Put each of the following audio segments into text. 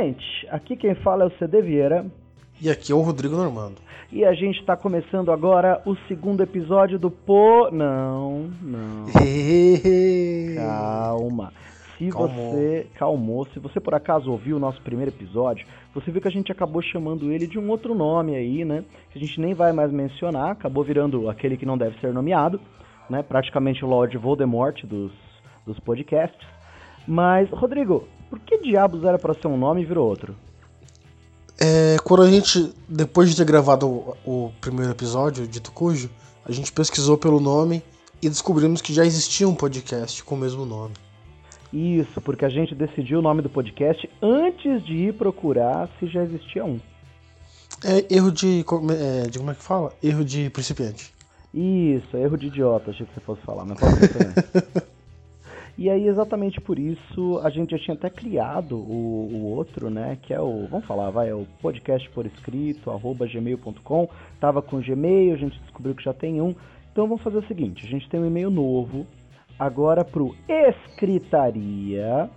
gente! Aqui quem fala é o CD Vieira. E aqui é o Rodrigo Normando. E a gente está começando agora o segundo episódio do Po. Não, não. Calma. Se Calmou. você calmou, se você por acaso ouviu o nosso primeiro episódio, você viu que a gente acabou chamando ele de um outro nome aí, né? Que a gente nem vai mais mencionar, acabou virando aquele que não deve ser nomeado, né? Praticamente o Lord Voldemort dos, dos podcasts. Mas, Rodrigo, por que diabos era pra ser um nome e virou outro? É, quando a gente, depois de ter gravado o, o primeiro episódio, Dito Cujo, a gente pesquisou pelo nome e descobrimos que já existia um podcast com o mesmo nome. Isso, porque a gente decidiu o nome do podcast antes de ir procurar se já existia um. É erro de, como- é, de. Como é que fala? Erro de principiante. Isso, erro de idiota, achei que você fosse falar, mas pode ser também. e aí, exatamente por isso, a gente já tinha até criado o, o outro, né? Que é o, vamos falar, vai, é o podcast por escrito, arroba gmail.com. Tava com Gmail, a gente descobriu que já tem um. Então vamos fazer o seguinte, a gente tem um e-mail novo, agora pro Escritaria.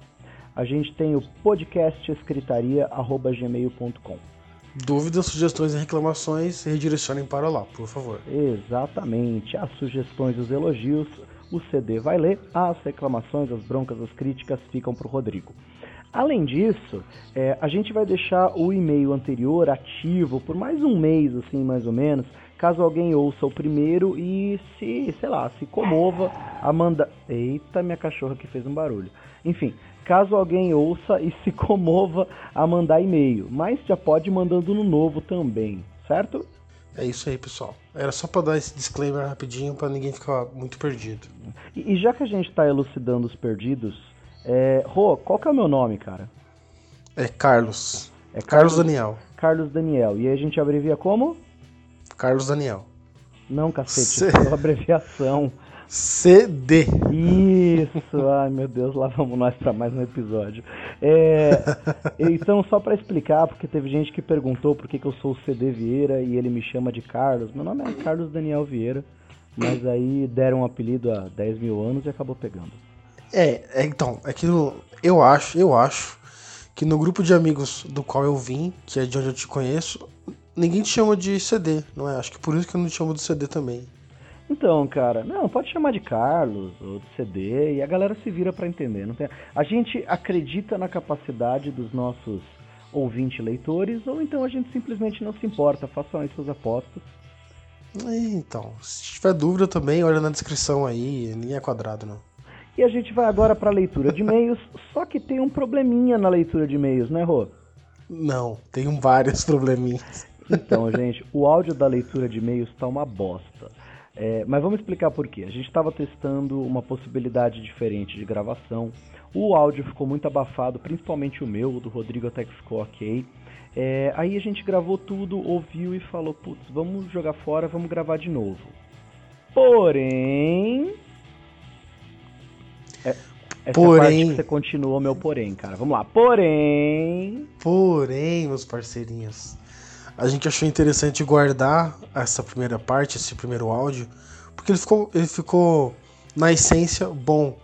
A gente tem o podcastescritaria.gmail.com. Dúvidas, sugestões e reclamações, redirecionem para lá, por favor. Exatamente. As sugestões e os elogios, o CD vai ler. As reclamações, as broncas, as críticas ficam para o Rodrigo. Além disso, é, a gente vai deixar o e-mail anterior ativo por mais um mês, assim, mais ou menos, caso alguém ouça o primeiro e se, sei lá, se comova a mandar. Eita, minha cachorra que fez um barulho. Enfim, caso alguém ouça e se comova a mandar e-mail. Mas já pode mandando no novo também, certo? É isso aí, pessoal. Era só para dar esse disclaimer rapidinho para ninguém ficar muito perdido. E, e já que a gente tá elucidando os perdidos, é, Rô, qual que é o meu nome, cara? É Carlos. É Carlos Daniel. Carlos Daniel. E aí a gente abrevia como? Carlos Daniel. Não, cacete, C- é uma abreviação. CD. Isso, ai meu Deus, lá vamos nós pra mais um episódio. É, então, só pra explicar, porque teve gente que perguntou por que, que eu sou o CD Vieira e ele me chama de Carlos. Meu nome é Carlos Daniel Vieira, mas aí deram um apelido há 10 mil anos e acabou pegando. É, é, então, é que eu acho, eu acho que no grupo de amigos do qual eu vim, que é de onde eu te conheço, ninguém te chama de CD, não é? Acho que por isso que eu não te chamo de CD também. Então, cara, não, pode chamar de Carlos ou de CD e a galera se vira pra entender. Não tem... A gente acredita na capacidade dos nossos ouvinte leitores ou então a gente simplesmente não se importa, façam aí suas apostas. Então, se tiver dúvida também, olha na descrição aí, ninguém é quadrado, não. E a gente vai agora pra leitura de e-mails, só que tem um probleminha na leitura de e-mails, né, Rô? Não, tem vários probleminhas. Então, gente, o áudio da leitura de e-mails tá uma bosta. É, mas vamos explicar por quê. A gente estava testando uma possibilidade diferente de gravação. O áudio ficou muito abafado, principalmente o meu, o do Rodrigo até que ficou ok. É, aí a gente gravou tudo, ouviu e falou: putz, vamos jogar fora, vamos gravar de novo. Porém. É, essa Porém. que você continuou meu porém, cara. Vamos lá. Porém. Porém, meus parceirinhos, a gente achou interessante guardar essa primeira parte, esse primeiro áudio, porque ele ficou, ele ficou na essência bom,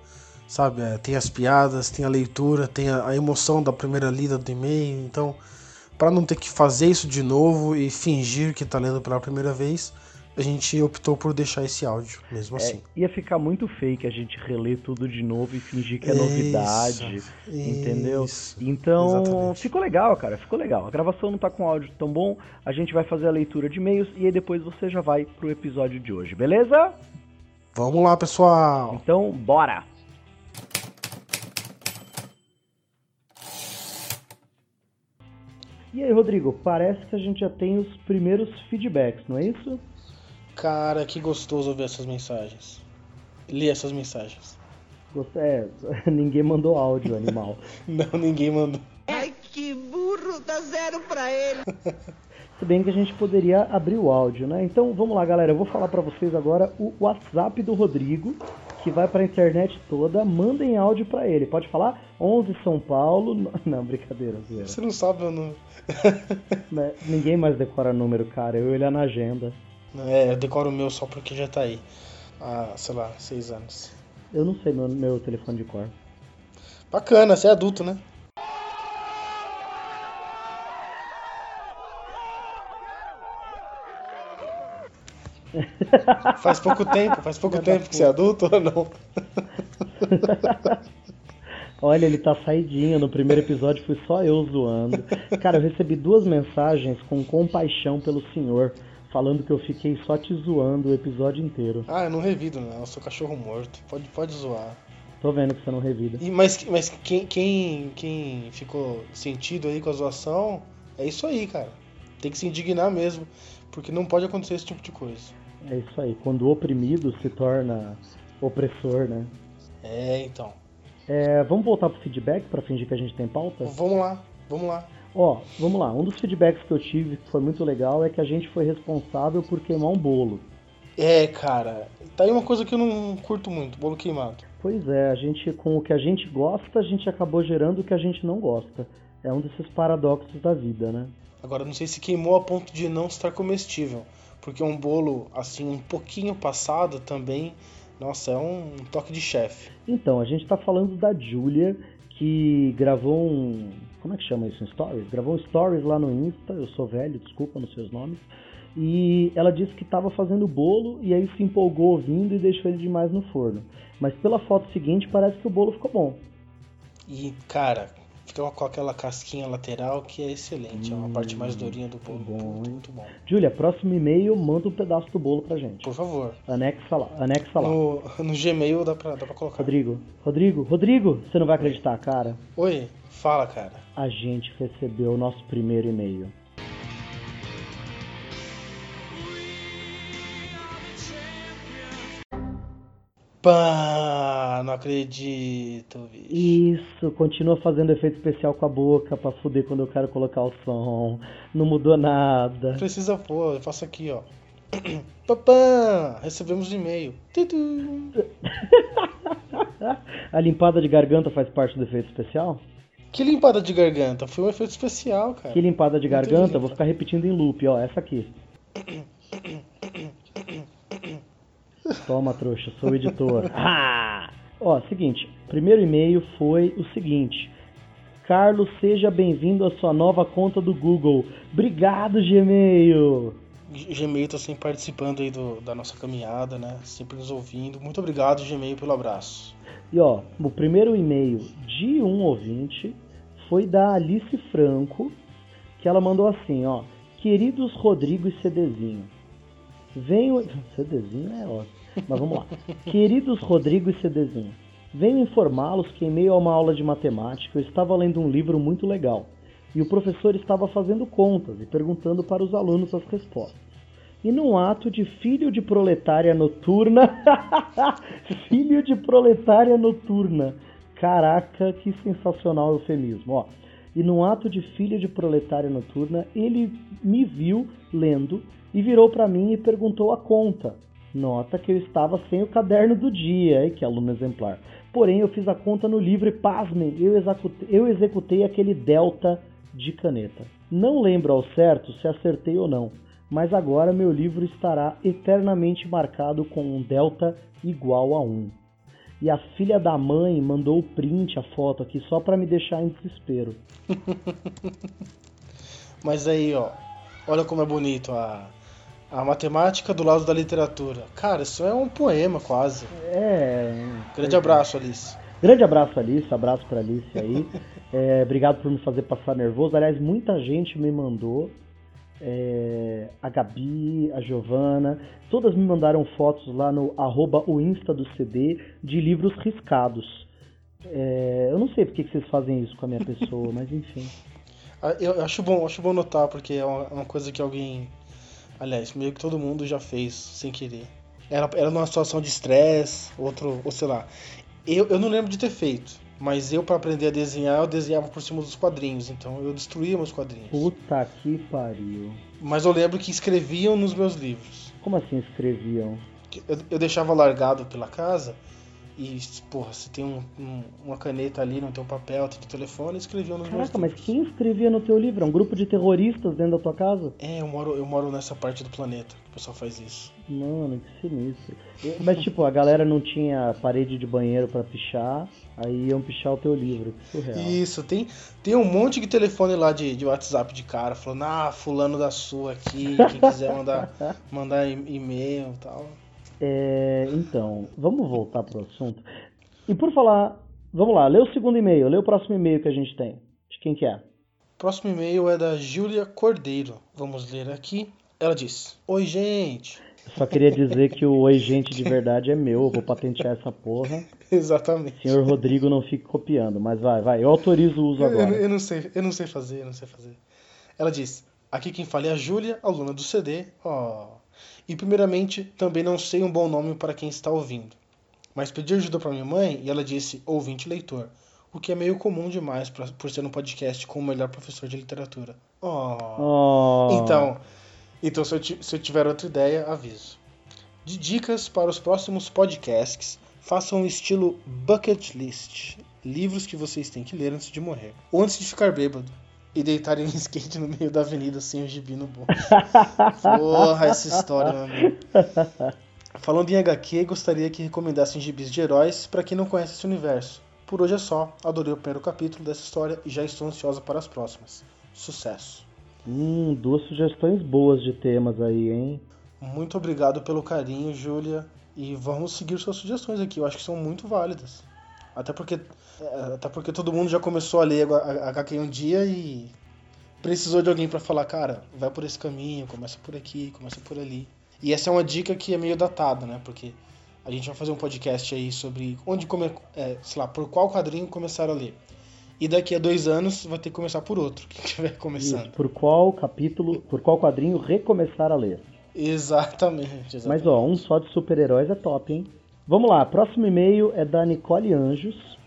sabe? É, tem as piadas, tem a leitura, tem a, a emoção da primeira lida do e-mail. Então, para não ter que fazer isso de novo e fingir que tá lendo pela primeira vez, a gente optou por deixar esse áudio mesmo É, assim. ia ficar muito fake a gente reler tudo de novo e fingir que é Isso, novidade, entendeu? isso, Então, exatamente. ficou legal, cara, ficou legal. A gravação não tá com áudio tão bom, a gente vai fazer a leitura de e-mails e aí depois você já vai pro episódio de hoje, beleza? Vamos lá, pessoal. Então, bora! E aí, Rodrigo, parece que a gente já tem os primeiros feedbacks, não é isso? Cara, que gostoso ouvir essas mensagens. Li essas mensagens. É, ninguém mandou áudio, animal. Não, ninguém mandou. Ai, que burro, dá zero pra ele. Se bem que a gente poderia abrir o áudio, né? Então vamos lá, galera. Eu vou falar pra vocês agora o WhatsApp do Rodrigo, que vai pra internet toda. Mandem áudio pra ele. Pode falar? 11 São Paulo. Não, brincadeira, zoeira. Você não sabe o número. Né? Ninguém mais decora número, cara. Eu olhar na agenda. É, eu decoro o meu só porque já tá aí. Há, sei lá, seis anos. Eu não sei meu, meu telefone de cor. Bacana, você é adulto, né? faz pouco tempo, faz pouco já tá tempo tá que você é adulto ou não? Olha, ele tá saidinho. No primeiro episódio fui só eu zoando. Cara, eu recebi duas mensagens com compaixão pelo senhor falando que eu fiquei só te zoando o episódio inteiro. Ah, eu não revido, não. Eu sou cachorro morto. Pode, pode zoar. Tô vendo que você não revida. E, mas mas quem, quem, quem ficou sentido aí com a zoação, é isso aí, cara. Tem que se indignar mesmo, porque não pode acontecer esse tipo de coisa. É isso aí. Quando o oprimido se torna opressor, né? É, então. É, vamos voltar pro feedback para fingir que a gente tem pauta? Vamos lá, vamos lá. Ó, vamos lá. Um dos feedbacks que eu tive que foi muito legal é que a gente foi responsável por queimar um bolo. É, cara. Tá aí uma coisa que eu não curto muito, bolo queimado. Pois é, a gente com o que a gente gosta, a gente acabou gerando o que a gente não gosta. É um desses paradoxos da vida, né? Agora não sei se queimou a ponto de não estar comestível, porque um bolo assim um pouquinho passado também, nossa, é um toque de chefe. Então, a gente tá falando da Julia que gravou um, como é que chama isso, stories? Gravou um stories lá no Insta, eu sou velho, desculpa nos seus nomes. E ela disse que estava fazendo bolo e aí se empolgou ouvindo e deixou ele demais no forno. Mas pela foto seguinte parece que o bolo ficou bom. E, cara, fica com aquela casquinha lateral que é excelente. Hum, é uma parte mais durinha do bolo. bom, muito, muito bom. Júlia, próximo e-mail, manda um pedaço do bolo pra gente. Por favor. Anexa lá, anexa lá. No, no Gmail dá pra, dá pra colocar. Rodrigo, Rodrigo, Rodrigo, você não vai acreditar, cara. Oi, fala, cara. A gente recebeu o nosso primeiro e-mail. Pá, não acredito, bicho. Isso, continua fazendo efeito especial com a boca pra fuder quando eu quero colocar o som. Não mudou nada. Precisa pôr, eu faço aqui, ó. Papá, recebemos e-mail. Tudu. A limpada de garganta faz parte do efeito especial? Que limpada de garganta, foi um efeito especial, cara. Que limpada de garganta, vou ficar repetindo em loop, ó, essa aqui. Toma, trouxa, sou o editor. Ah! Ó, seguinte, primeiro e-mail foi o seguinte. Carlos, seja bem-vindo à sua nova conta do Google. Obrigado, Gmail. Gmail tá sempre participando aí do, da nossa caminhada, né? Sempre nos ouvindo. Muito obrigado, Gmail, pelo abraço. E ó, o primeiro e-mail de um ouvinte foi da Alice Franco, que ela mandou assim, ó. Queridos Rodrigo e CDzinho, venho... CDzinho é ótimo, mas vamos lá. Queridos Rodrigo e CDzinho, venho informá-los que em meio a uma aula de matemática eu estava lendo um livro muito legal. E o professor estava fazendo contas e perguntando para os alunos as respostas. E num ato de filho de proletária noturna. filho de proletária noturna. Caraca, que sensacional eufemismo. Ó. E num ato de filho de proletária noturna, ele me viu lendo e virou para mim e perguntou a conta. Nota que eu estava sem o caderno do dia, hein, que aluno exemplar. Porém, eu fiz a conta no livro e, pasmem, eu executei, eu executei aquele delta de caneta. Não lembro ao certo se acertei ou não, mas agora meu livro estará eternamente marcado com um delta igual a 1. E a filha da mãe mandou o print, a foto aqui, só para me deixar em desespero. Mas aí, ó, olha como é bonito a, a matemática do lado da literatura. Cara, isso é um poema quase. É. Grande abraço, Alice. Grande abraço, Alice. Abraço pra Alice aí. É, obrigado por me fazer passar nervoso. Aliás, muita gente me mandou. é, a Gabi, a Giovana, todas me mandaram fotos lá no arroba o Insta do CD de livros riscados. É, eu não sei porque que vocês fazem isso com a minha pessoa, mas enfim. Ah, Eu acho bom, acho bom notar, porque é uma, é uma coisa que alguém. Aliás, meio que todo mundo já fez sem querer. Era, era numa situação de estresse, outro, ou sei lá. Eu, eu não lembro de ter feito, mas eu, para aprender a desenhar, eu desenhava por cima dos quadrinhos, então eu destruía meus quadrinhos. Puta que pariu. Mas eu lembro que escreviam nos meus livros. Como assim escreviam? Eu, eu deixava largado pela casa e, porra, você tem um, um, uma caneta ali no teu papel, tem teu telefone, escreviam nos Caraca, meus mas quem escrevia no teu livro? É um grupo de terroristas dentro da tua casa? É, eu moro, eu moro nessa parte do planeta que o pessoal faz isso. Mano, que sinistro. Mas, tipo, a galera não tinha parede de banheiro para pichar, aí iam pichar o teu livro. Surreal. Isso, tem, tem um monte de telefone lá de, de WhatsApp de cara, falando, ah, fulano da sua aqui, quem quiser mandar, mandar e-mail e tal. É, então, vamos voltar pro assunto. E por falar, vamos lá, lê o segundo e-mail, lê o próximo e-mail que a gente tem. De quem que é? Próximo e-mail é da Júlia Cordeiro. Vamos ler aqui. Ela diz: Oi, gente. Eu só queria dizer que o Oi Gente de verdade é meu, eu vou patentear essa porra. Exatamente. Senhor Rodrigo não fique copiando, mas vai, vai, eu autorizo o uso Eu, eu, agora. eu não sei, eu não sei fazer, eu não sei fazer. Ela diz: Aqui quem fala é a Júlia, aluna do CD. Ó. E primeiramente, também não sei um bom nome para quem está ouvindo. Mas pedi ajuda para minha mãe e ela disse ouvinte leitor, o que é meio comum demais pra, por ser um podcast com o melhor professor de literatura. Ó. Oh, Então, então se, eu, se eu tiver outra ideia, aviso. De dicas para os próximos podcasts, façam um estilo bucket list. Livros que vocês têm que ler antes de morrer. Ou antes de ficar bêbado. E deitarem em skate no meio da avenida sem o gibi no bolso. Porra, essa história, meu amigo. Falando em HQ, gostaria que recomendassem gibis de heróis para quem não conhece esse universo. Por hoje é só, adorei o primeiro capítulo dessa história e já estou ansiosa para as próximas. Sucesso! Hum, duas sugestões boas de temas aí, hein? Muito obrigado pelo carinho, Júlia. E vamos seguir suas sugestões aqui, eu acho que são muito válidas. Até porque, é, até porque todo mundo já começou a ler a HQ um dia e precisou de alguém pra falar, cara, vai por esse caminho, começa por aqui, começa por ali. E essa é uma dica que é meio datada, né? Porque a gente vai fazer um podcast aí sobre onde comer, é, sei lá, por qual quadrinho começar a ler. E daqui a dois anos vai ter que começar por outro, quem estiver começando. Isso, por qual capítulo, por qual quadrinho recomeçar a ler. Exatamente, exatamente. Mas ó, um só de super-heróis é top, hein? Vamos lá, próximo e-mail é da Nicole Anjos.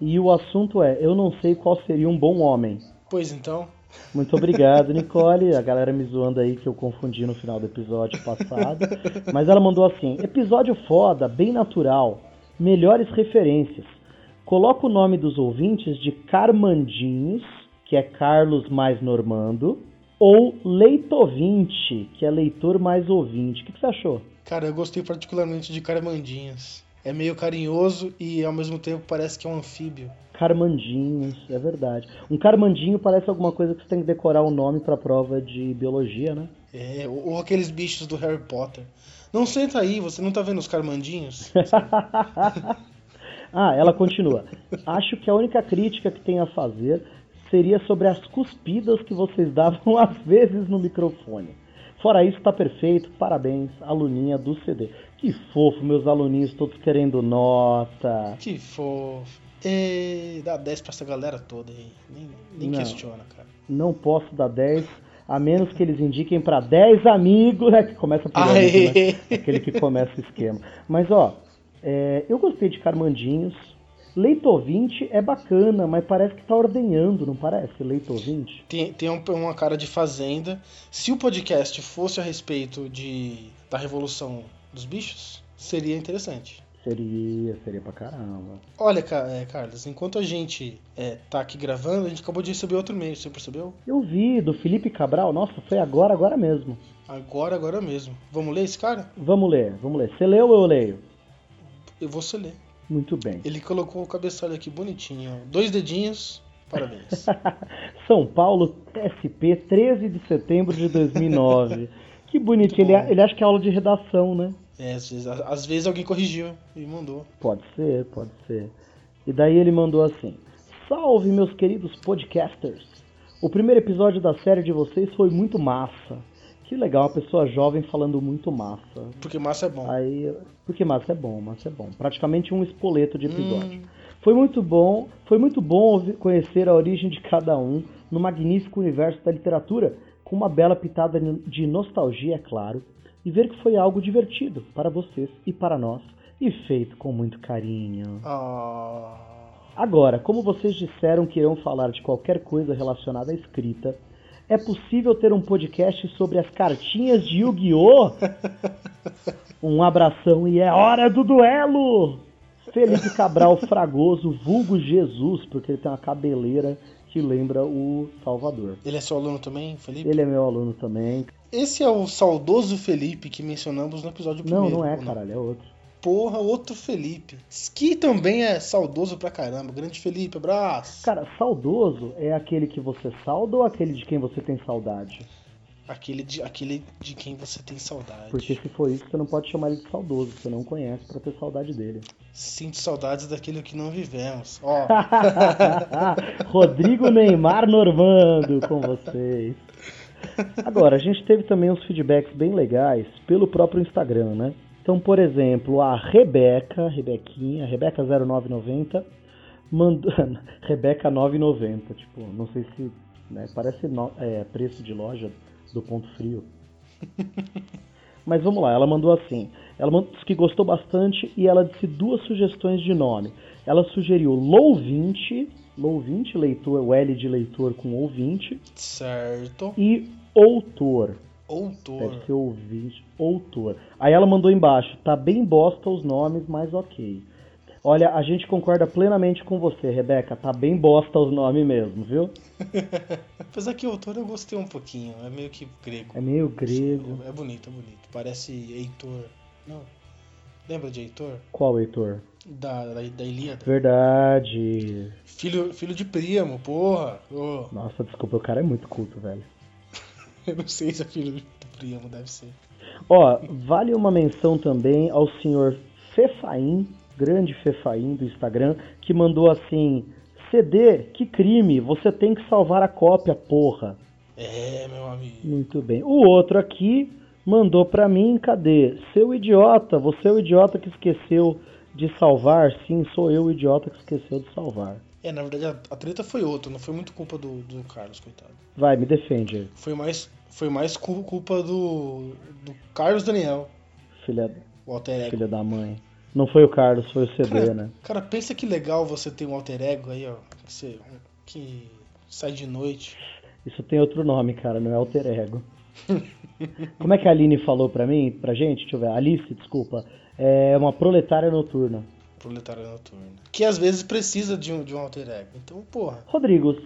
E o assunto é: Eu não sei qual seria um bom homem. Pois então, Muito obrigado, Nicole. A galera me zoando aí que eu confundi no final do episódio passado. Mas ela mandou assim: episódio foda, bem natural, melhores referências. Coloca o nome dos ouvintes de Carmandinhos, que é Carlos mais Normando, ou Leitovinte, que é leitor mais ouvinte. O que, que você achou? Cara, eu gostei particularmente de Carmandinhas. É meio carinhoso e ao mesmo tempo parece que é um anfíbio. Carmandinhos, é verdade. Um carmandinho parece alguma coisa que você tem que decorar o nome pra prova de biologia, né? É, ou, aqueles bichos do Harry Potter. Não senta aí, você não tá vendo os Carmandinhos? ah, ela continua. Acho que a única crítica que tenho a fazer seria sobre as cuspidas que vocês davam às vezes no microfone. Fora isso, tá perfeito. Parabéns, aluninha do CD. Que fofo, meus aluninhos todos querendo nota. que fofo. E dá 10 pra essa galera toda aí. Nem, nem Não. questiona, cara. Não posso dar 10, a menos que eles indiquem pra 10 amigos. É que começa por né? Aquele que começa o esquema. Mas ó, é, eu gostei de Carmandinhos. Leito ouvinte é bacana, mas parece que tá ordenhando, não parece? Leito ouvinte? Tem, tem um- uma cara de fazenda. Se o podcast fosse a respeito de da revolução dos bichos, seria interessante. Seria, seria pra caramba. Olha, é, Carlos, enquanto a gente é, tá aqui gravando, a gente acabou de receber outro e-mail, você percebeu? Eu vi do Felipe Cabral, nossa, foi agora, agora mesmo. Agora, agora mesmo. Vamos ler esse cara? Vamos ler, vamos ler. Você leu ou eu leio? Eu vou ler. Muito bem. Ele colocou o cabeçalho aqui bonitinho. ó. Dois dedinhos. Parabéns. São Paulo, SP, 13 de setembro de 2009. que bonitinho, ele, ele acha que é aula de redação, né? É, às, vezes, às vezes alguém corrigiu e mandou. Pode ser, pode ser. E daí ele mandou assim: Salve, meus queridos podcasters! O primeiro episódio da série de vocês foi muito massa. Que legal, uma pessoa jovem falando muito massa. Porque massa é bom. Aí, porque massa é bom, massa é bom. Praticamente um espoleto de episódio. Hum, Foi muito bom, foi muito bom conhecer a origem de cada um no magnífico universo da literatura, com uma bela pitada de nostalgia, é claro, e ver que foi algo divertido para vocês e para nós, e feito com muito carinho. ah, Agora, como vocês disseram que irão falar de qualquer coisa relacionada à escrita, é possível ter um podcast sobre as cartinhas de Yu-Gi-Oh? Um abração e é hora do duelo! Felipe Cabral Fragoso, vulgo Jesus, porque ele tem uma cabeleira que lembra o Salvador. Ele é seu aluno também, Felipe? Ele é meu aluno também. Esse é o saudoso Felipe que mencionamos no episódio Não, primeiro. não é, ou caralho, é outro. Porra, outro Felipe. Que também é saudoso pra caramba. Grande Felipe, abraço. Cara, saudoso é aquele que você sauda ou aquele de quem você tem saudade? Aquele de, aquele de quem você tem saudade. Porque se for isso, você não pode chamar ele de saudoso, você não conhece pra ter saudade dele. Sinto saudades daquilo que não vivemos. Ó, Rodrigo Neymar Normando com vocês. Agora, a gente teve também uns feedbacks bem legais pelo próprio Instagram, né? Então, por exemplo, a Rebeca, Rebequinha, Rebeca0990, mandou. Rebeca 990, tipo, não sei se. Né, parece no- é, preço de loja do ponto frio. Mas vamos lá, ela mandou assim. Ela mandou, disse que gostou bastante e ela disse duas sugestões de nome. Ela sugeriu Louvinte, Louvinte, leitor, o L de leitor com ouvinte, certo. e Outor. Outor. Deve ser ouvinte, Outor. Aí ela mandou embaixo, tá bem bosta os nomes, mas ok. Olha, a gente concorda plenamente com você, Rebeca. Tá bem bosta os nomes mesmo, viu? Apesar que autor eu gostei um pouquinho. É meio que grego. É meio grego. É bonito, é bonito. Parece Heitor. Não. Lembra de Heitor? Qual, Heitor? Da, da, da Ilíada. Verdade. Filho, filho de Príamo, porra. Ô, Nossa, desculpa, o cara é muito culto, velho. eu não sei se é filho do Príamo, deve ser. Ó, vale uma menção também ao senhor Fefaim, grande Fefaim do Instagram, que mandou assim: CD, que crime, você tem que salvar a cópia, porra. É, meu amigo. Muito bem. O outro aqui mandou pra mim, cadê? Seu idiota, você é o idiota que esqueceu de salvar? Sim, sou eu o idiota que esqueceu de salvar. É, na verdade a, a treta foi outra, não foi muito culpa do, do Carlos, coitado. Vai, me defende Foi mais, foi mais cu- culpa do, do Carlos Daniel, filha, o alter ego. filha da mãe. Não foi o Carlos, foi o CD, Cara, né? cara, pensa que legal você ter um alter ego aí, ó, que, você, que sai de noite. Isso tem outro nome, cara, não é alter ego. Como é que a Aline falou pra mim, pra gente? Deixa eu ver. Alice, desculpa. É uma proletária noturna. Proletário noturno. Que às vezes precisa de um, de um alter ego. Então, porra. Rodrigo,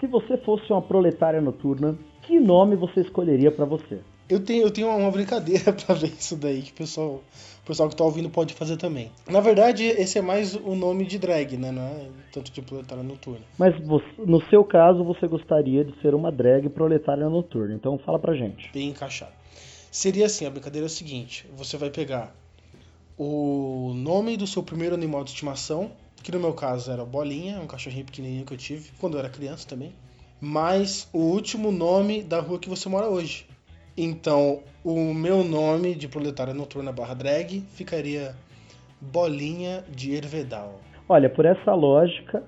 se você fosse uma proletária noturna, que nome você escolheria pra você? Eu tenho, eu tenho uma brincadeira pra ver isso daí, que o pessoal, pessoal que tá ouvindo pode fazer também. Na verdade, esse é mais o nome de drag, né? Não é tanto de proletário noturno. Mas você- no seu caso, você gostaria de ser uma drag proletária noturna. Então fala pra gente. Bem encaixado. Seria assim, a brincadeira é o seguinte: você vai pegar o nome do seu primeiro animal de estimação, que no meu caso era Bolinha, um cachorrinho pequenininho que eu tive quando eu era criança também, mais o último nome da rua que você mora hoje. Então, o meu nome de proletária noturna barra drag ficaria Bolinha de Hervedal. Olha, por essa lógica,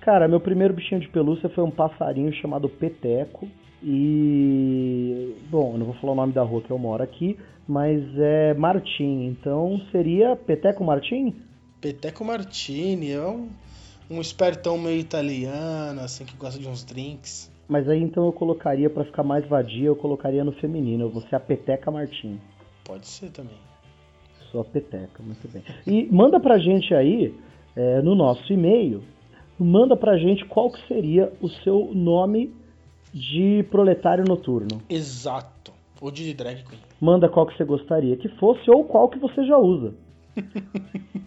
cara, meu primeiro bichinho de pelúcia foi um passarinho chamado Peteco. E. Bom, não vou falar o nome da rua que eu moro aqui, mas é Martim. Então seria Peteco Martim? Peteco Martini é um, um espertão meio italiano, assim, que gosta de uns drinks. Mas aí então eu colocaria, pra ficar mais vadia, eu colocaria no feminino. Eu vou ser a Peteca Martim. Pode ser também. Sou a Peteca, muito bem. E manda pra gente aí, é, no nosso e-mail, manda pra gente qual que seria o seu nome de proletário noturno. Exato. Ou de drag queen. Manda qual que você gostaria que fosse ou qual que você já usa.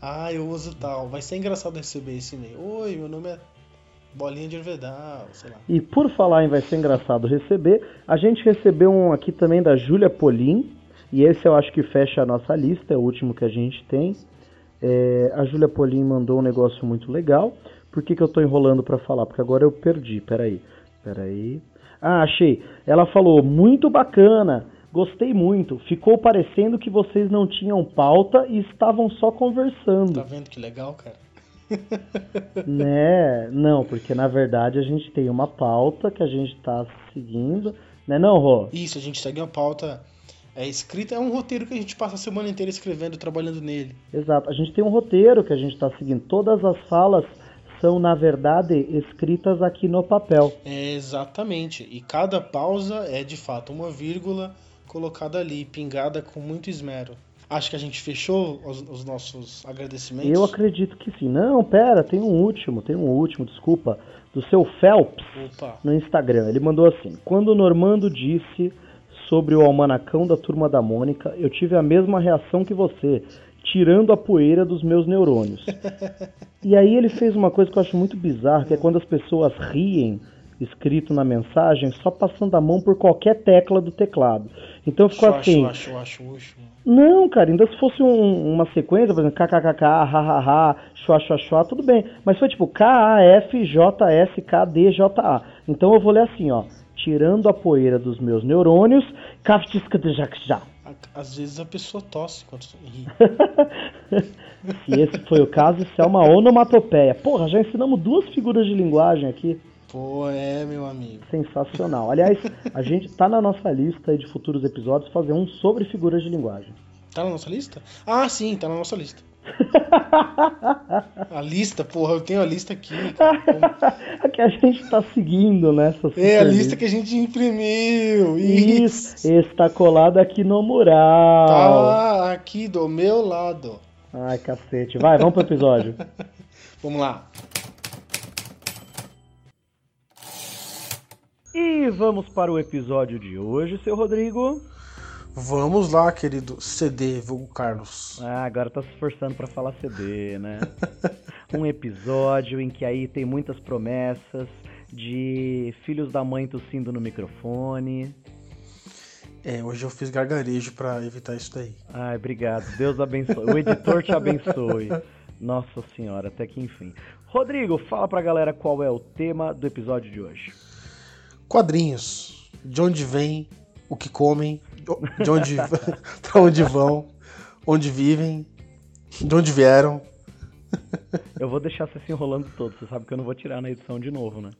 Ah, eu uso tal. Vai ser engraçado receber esse e-mail. Oi, meu nome é Bolinha de Hervedal, sei lá. E por falar em vai ser engraçado receber, a gente recebeu um aqui também da Júlia Polim, e esse eu acho que fecha a nossa lista, é o último que a gente tem. É, a Júlia Polim mandou um negócio muito legal. Por que, que eu tô enrolando pra falar? Porque agora eu perdi, peraí. Peraí. Ah, achei. Ela falou, muito bacana, gostei muito. Ficou parecendo que vocês não tinham pauta e estavam só conversando. Tá vendo que legal, cara? Né? Não, porque na verdade a gente tem uma pauta que a gente tá seguindo. Né não, Rô? Isso, a gente segue uma pauta é, escrita. É um roteiro que a gente passa a semana inteira escrevendo, trabalhando nele. Exato. A gente tem um roteiro que a gente tá seguindo. Todas as falas são, na verdade, escritas aqui no papel. É, exatamente. E cada pausa é de fato uma vírgula colocada ali, pingada com muito esmero. Acho que a gente fechou os, os nossos agradecimentos. Eu acredito que sim. Não, pera, tem um último, tem um último, desculpa. Do seu Phelps Opa. no Instagram. Ele mandou assim: Quando o Normando disse sobre o almanacão da turma da Mônica, eu tive a mesma reação que você, tirando a poeira dos meus neurônios. e aí ele fez uma coisa que eu acho muito bizarra, que é quando as pessoas riem escrito na mensagem só passando a mão por qualquer tecla do teclado. Então ficou Chua, assim. chua, chua, chua. Não, cara, ainda se fosse um- uma sequência, por exemplo, kkkk, hahaha, chua, chua, chua, tudo bem. Mas foi tipo K-A-F-J-S-K-D-J-A. Então eu vou ler assim, ó. Tirando a poeira dos meus neurônios, kaftiskadjakja. A- Às vezes a pessoa tosse enquanto ri. Se esse foi o caso, isso é uma onomatopeia. Porra, já ensinamos duas figuras de linguagem aqui. Pô, é, meu amigo. Sensacional. Aliás, a gente tá na nossa lista de futuros episódios fazer um sobre figuras de linguagem. Tá na nossa lista? Ah, sim, tá na nossa lista. A lista, porra, eu tenho a lista aqui. cara. a que a gente tá seguindo nessa É a lista que a gente imprimiu. Isso. Isso, está colado aqui no mural. Tá aqui do meu lado. Ai, cacete. Vai, vamos pro episódio. Vamos lá. E vamos para o episódio de hoje, seu Rodrigo. Vamos lá, querido CD, vulgo Carlos. Ah, agora tá se esforçando para falar CD, né? um episódio em que aí tem muitas promessas de filhos da mãe tossindo no microfone. É, hoje eu fiz gargarejo pra evitar isso daí. Ai, obrigado. Deus abençoe. O editor te abençoe. Nossa senhora, até que enfim. Rodrigo, fala pra galera qual é o tema do episódio de hoje. Quadrinhos. De onde vêm, o que comem, de onde, pra onde vão, onde vivem, de onde vieram. Eu vou deixar você se enrolando todo. Você sabe que eu não vou tirar na edição de novo, né?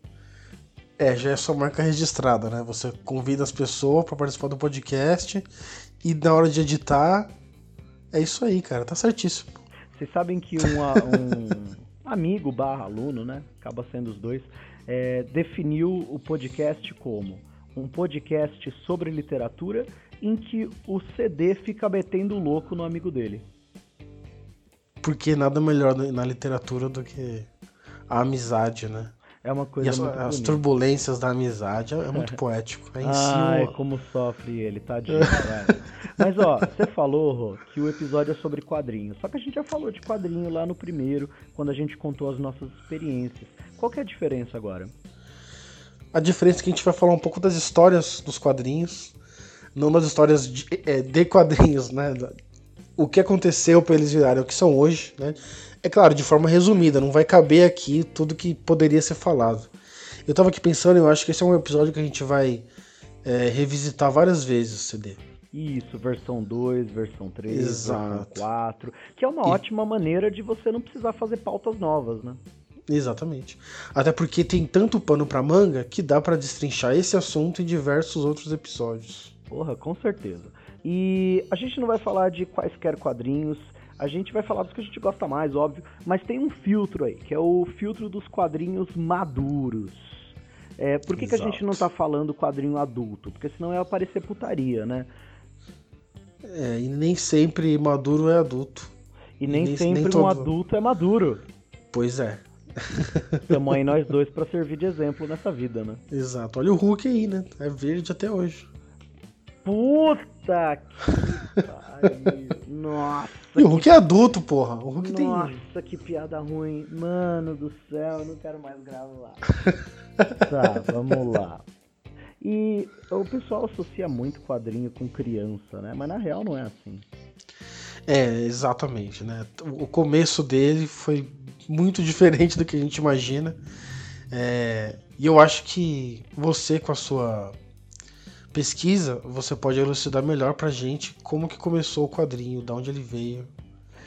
É, já é sua marca registrada, né? Você convida as pessoas pra participar do podcast e na hora de editar, é isso aí, cara. Tá certíssimo. Vocês sabem que um, um amigo barra aluno, né? Acaba sendo os dois, é, definiu o podcast como um podcast sobre literatura em que o CD fica metendo louco no amigo dele. Porque nada melhor na literatura do que a amizade, né? É uma E coisa as, muito as bonita. turbulências da amizade é, é muito poético. É em si Ai, como sofre ele, tadinho. vai. Mas ó, você falou, Rô, que o episódio é sobre quadrinhos. Só que a gente já falou de quadrinho lá no primeiro, quando a gente contou as nossas experiências. Qual que é a diferença agora? A diferença é que a gente vai falar um pouco das histórias dos quadrinhos, não das histórias de, é, de quadrinhos, né? O que aconteceu para eles virarem o que são hoje, né? É claro, de forma resumida, não vai caber aqui tudo que poderia ser falado. Eu tava aqui pensando, eu acho que esse é um episódio que a gente vai é, revisitar várias vezes o CD. Isso, versão 2, versão 3, versão Exato. 4. Que é uma E- ótima maneira de você não precisar fazer pautas novas, né? Exatamente. Até porque tem tanto pano pra manga que dá pra destrinchar esse assunto em diversos outros episódios. Porra, com certeza. E a gente não vai falar de quaisquer quadrinhos, a gente vai falar dos que a gente gosta mais, óbvio, mas tem um filtro aí, que é o filtro dos quadrinhos maduros. É, por que, que a gente não tá falando quadrinho adulto? Porque senão ia aparecer putaria, né? É, e nem sempre maduro é adulto. E nem, Nem- sempre nem um todo- adulto é maduro. Pois é. Tamo aí nós dois pra servir de exemplo nessa vida, né? Exato. Olha o Hulk aí, né? É verde até hoje. Puta que pariu. Nossa, E o Hulk é adulto, porra. O Hulk tem. Nossa, que piada ruim. Mano do céu, eu não quero mais gravar. tá, vamos lá. E o pessoal associa muito quadrinho com criança, né? Mas na real não é assim. É, exatamente, né? O começo dele foi muito diferente do que a gente imagina. É, E eu acho que você, com a sua pesquisa, você pode elucidar melhor pra gente como que começou o quadrinho, de onde ele veio.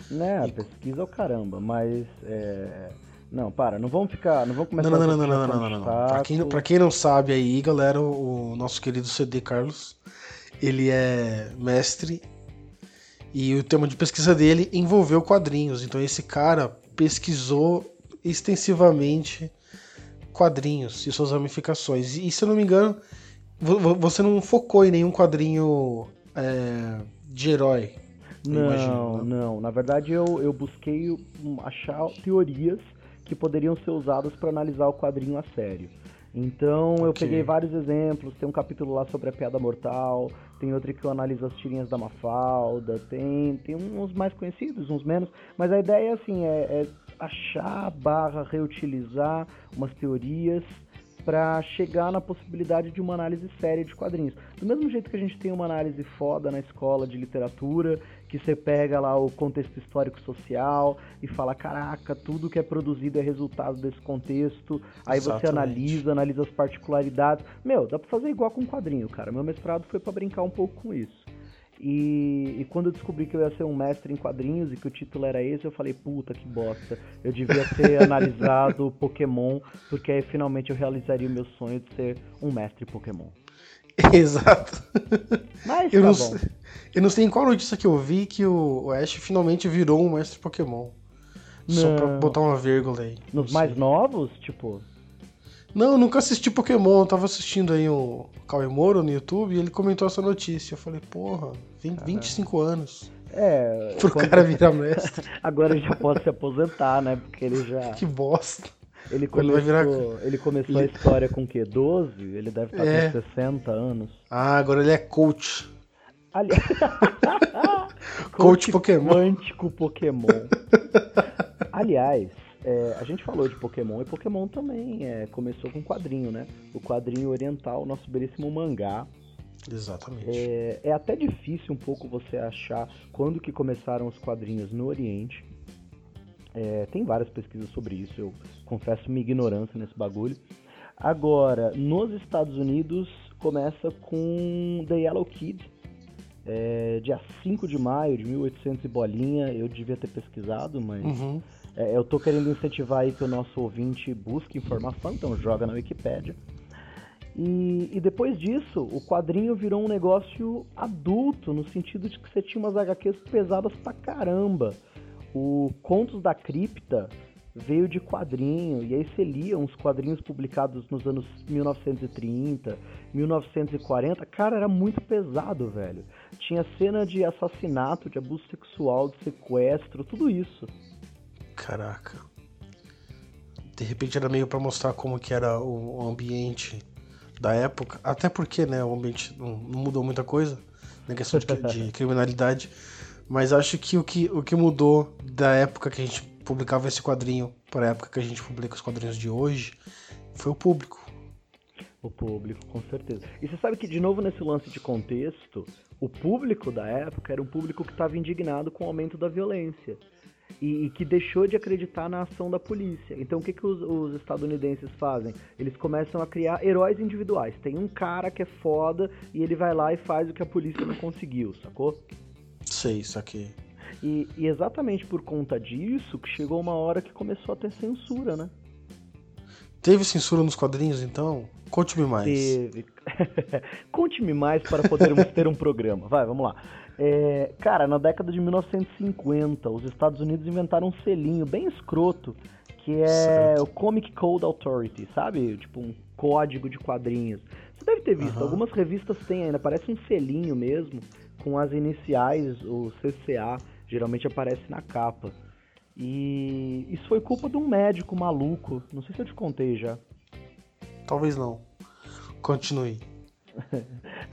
Né, a E- pesquisa é o caramba, mas é... Não, para, não vamos ficar. Não vamos Não, começar não, não, não, não, não, não, de não, não. Pra quem, pra quem não sabe aí, galera, o, nosso querido CD Carlos, ele é mestre e o tema de pesquisa dele envolveu quadrinhos. Então esse cara pesquisou extensivamente quadrinhos e suas ramificações. E se eu não me engano, você não focou em nenhum quadrinho é, de herói. Não, imagino, né? não. Na verdade, eu, eu busquei achar teorias que poderiam ser usadas para analisar o quadrinho a sério. Então eu Ok. peguei vários exemplos, tem um capítulo lá sobre a piada mortal, tem outro que eu analiso as tirinhas da Mafalda, tem, tem uns mais conhecidos, uns menos, mas a ideia assim é, é achar barra reutilizar umas teorias para chegar na possibilidade de uma análise séria de quadrinhos. Do mesmo jeito que a gente tem uma análise foda na escola de literatura, que você pega lá o contexto histórico social e fala, caraca, tudo que é produzido é resultado desse contexto. Aí você Exatamente. analisa, analisa as particularidades. Meu, dá pra fazer igual com quadrinho, cara. Meu mestrado foi pra brincar um pouco com isso. E, e quando eu descobri que eu ia ser um mestre em quadrinhos e que o título era esse, eu falei, puta que bosta. Eu devia ter analisado Pokémon, porque aí finalmente eu realizaria o meu sonho de ser um mestre Pokémon. Exato. Mas Eu tá não, bom. sei, eu não sei em qual notícia que eu vi que o, Ash finalmente virou um mestre Pokémon. Só pra Não. botar uma vírgula aí. Nos Não mais novos, tipo. Não, eu nunca assisti Pokémon. Eu tava assistindo aí o Cauê Moro no YouTube e ele comentou essa notícia. Eu falei, porra, 20, 25 anos. É. Pro quando- cara virar mestre. Agora ele já pode se aposentar, né? Porque ele já. que bosta. Ele Ele começou, virar- ele começou a história com o quê? 12? Ele deve estar É. com 60 anos. Ah, agora ele é coach. Ali... Coach Pokémon. Quântico Pokémon. Aliás, é, a gente falou de Pokémon e Pokémon também é, começou com quadrinho, né? O quadrinho oriental, nosso belíssimo mangá. Exatamente. É, é até difícil um pouco você achar quando que começaram os quadrinhos no Oriente. É, tem várias pesquisas sobre isso, eu confesso minha ignorância nesse bagulho. Agora, nos Estados Unidos começa com The Yellow Kid, é, dia 5 de maio de 1800 e bolinha, eu devia ter pesquisado, mas Uhum. É, eu tô querendo incentivar aí que o nosso ouvinte busque informação, então joga na Wikipédia. E, e depois disso, o quadrinho virou um negócio adulto, no sentido de que você tinha umas HQs pesadas pra caramba. O Contos da Cripta veio de quadrinho, e aí você lia uns quadrinhos publicados nos anos 1930, 1940. Cara, era muito pesado, velho. Tinha cena de assassinato, de abuso sexual, de sequestro, tudo isso. Caraca. De repente era meio pra mostrar como que era o o ambiente da época. Até porque, né, o ambiente não, não mudou muita coisa na questão de, de criminalidade. Mas acho que o, que o que mudou da época que a gente publicava esse quadrinho para a época que a gente publica os quadrinhos de hoje foi o público. O público, com certeza. E você sabe que, de novo, nesse lance de contexto, o público da época era um público que estava indignado com o aumento da violência. E, e que deixou de acreditar na ação da polícia. Então, o que, que os, os estadunidenses fazem? Eles começam a criar heróis individuais. Tem um cara que é foda e ele vai lá e faz o que a polícia não conseguiu, sacou? Sei, saquei. E, e exatamente por conta disso que chegou uma hora que começou a ter censura, né? Teve censura nos quadrinhos, então? Conte-me mais. Teve. Conte-me mais para podermos ter um programa. Vai, vamos lá. É, cara, na década de 1950, os Estados Unidos inventaram um selinho bem escroto, que é Certo. o Comic Code Authority, sabe? Tipo um código de quadrinhos. Você deve ter visto, algumas revistas têm ainda, parece um selinho mesmo, com as iniciais, o CCA, geralmente aparece na capa. E isso foi culpa de um médico maluco, não sei se eu te contei já. Talvez não. Continue.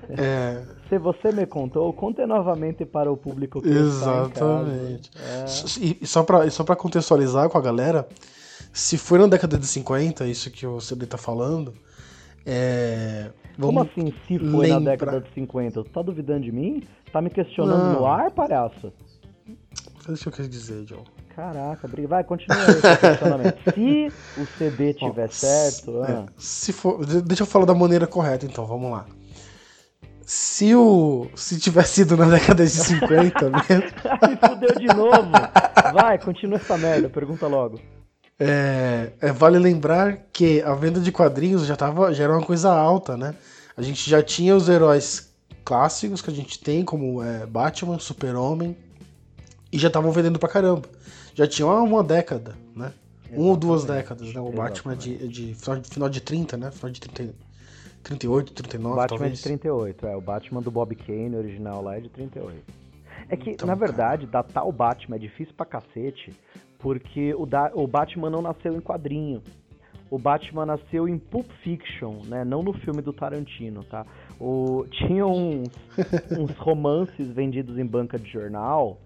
É, Se você me contou, conte novamente para o público que está em casa. exatamente. É, E, só pra, e só pra contextualizar com a galera, se foi na década de 50, isso que o CD tá falando, é. Como assim se foi na lembrar. década de 50? Tu tá duvidando de mim? Tá me questionando Não. no ar, palhaço? Deixa que eu quis dizer, John. Caraca, briga. Vai, continua questionamento. Se o CD tiver Ó, certo, É, ah, se for, de- deixa eu falar da maneira correta, então, vamos lá. Se o. Se tivesse sido na década de 50 mesmo, me fudeu de novo. Vai, continua essa merda, pergunta logo. é, é, vale lembrar que a venda de quadrinhos já, tava, já era uma coisa alta, né? A gente já tinha os heróis clássicos que a gente tem, como é, Batman, Super-Homem, e já estavam vendendo pra caramba. Já tinha uma, uma década, né? Uma ou duas Exatamente. décadas, né? O Batman é de, de final, de final de 30, né? Final de 30, 38, 39, Batman é talvez. de 38, é. O Batman do Bob Kane original lá é de 38. É que, Então, na cara. verdade, datar o Batman é difícil pra cacete, porque o, da- o Batman não nasceu em quadrinho. O Batman nasceu em Pulp Fiction, né? Não no filme do Tarantino, tá? O, tinha uns, uns romances vendidos em banca de jornal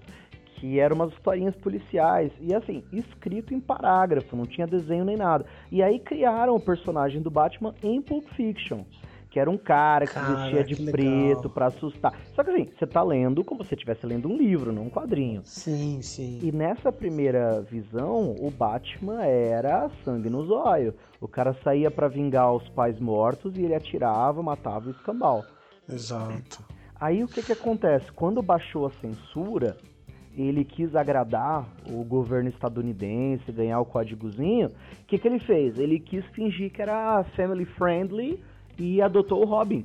que eram umas historinhas policiais. E assim, escrito em parágrafo, não tinha desenho nem nada. E aí criaram o personagem do Batman em Pulp Fiction. Que era um cara que Cara, vestia de preto pra assustar. Só que assim, você tá lendo como se você estivesse lendo um livro, não um quadrinho. Sim, sim. E nessa primeira visão, o Batman era sangue no zóio. O cara saía pra vingar os pais mortos e ele atirava, matava o escambau. Exato. Aí o que que acontece? Quando baixou a censura, ele quis agradar o governo estadunidense, ganhar o códigozinho. O que que ele fez? Ele quis fingir que era family friendly e adotou o Robin.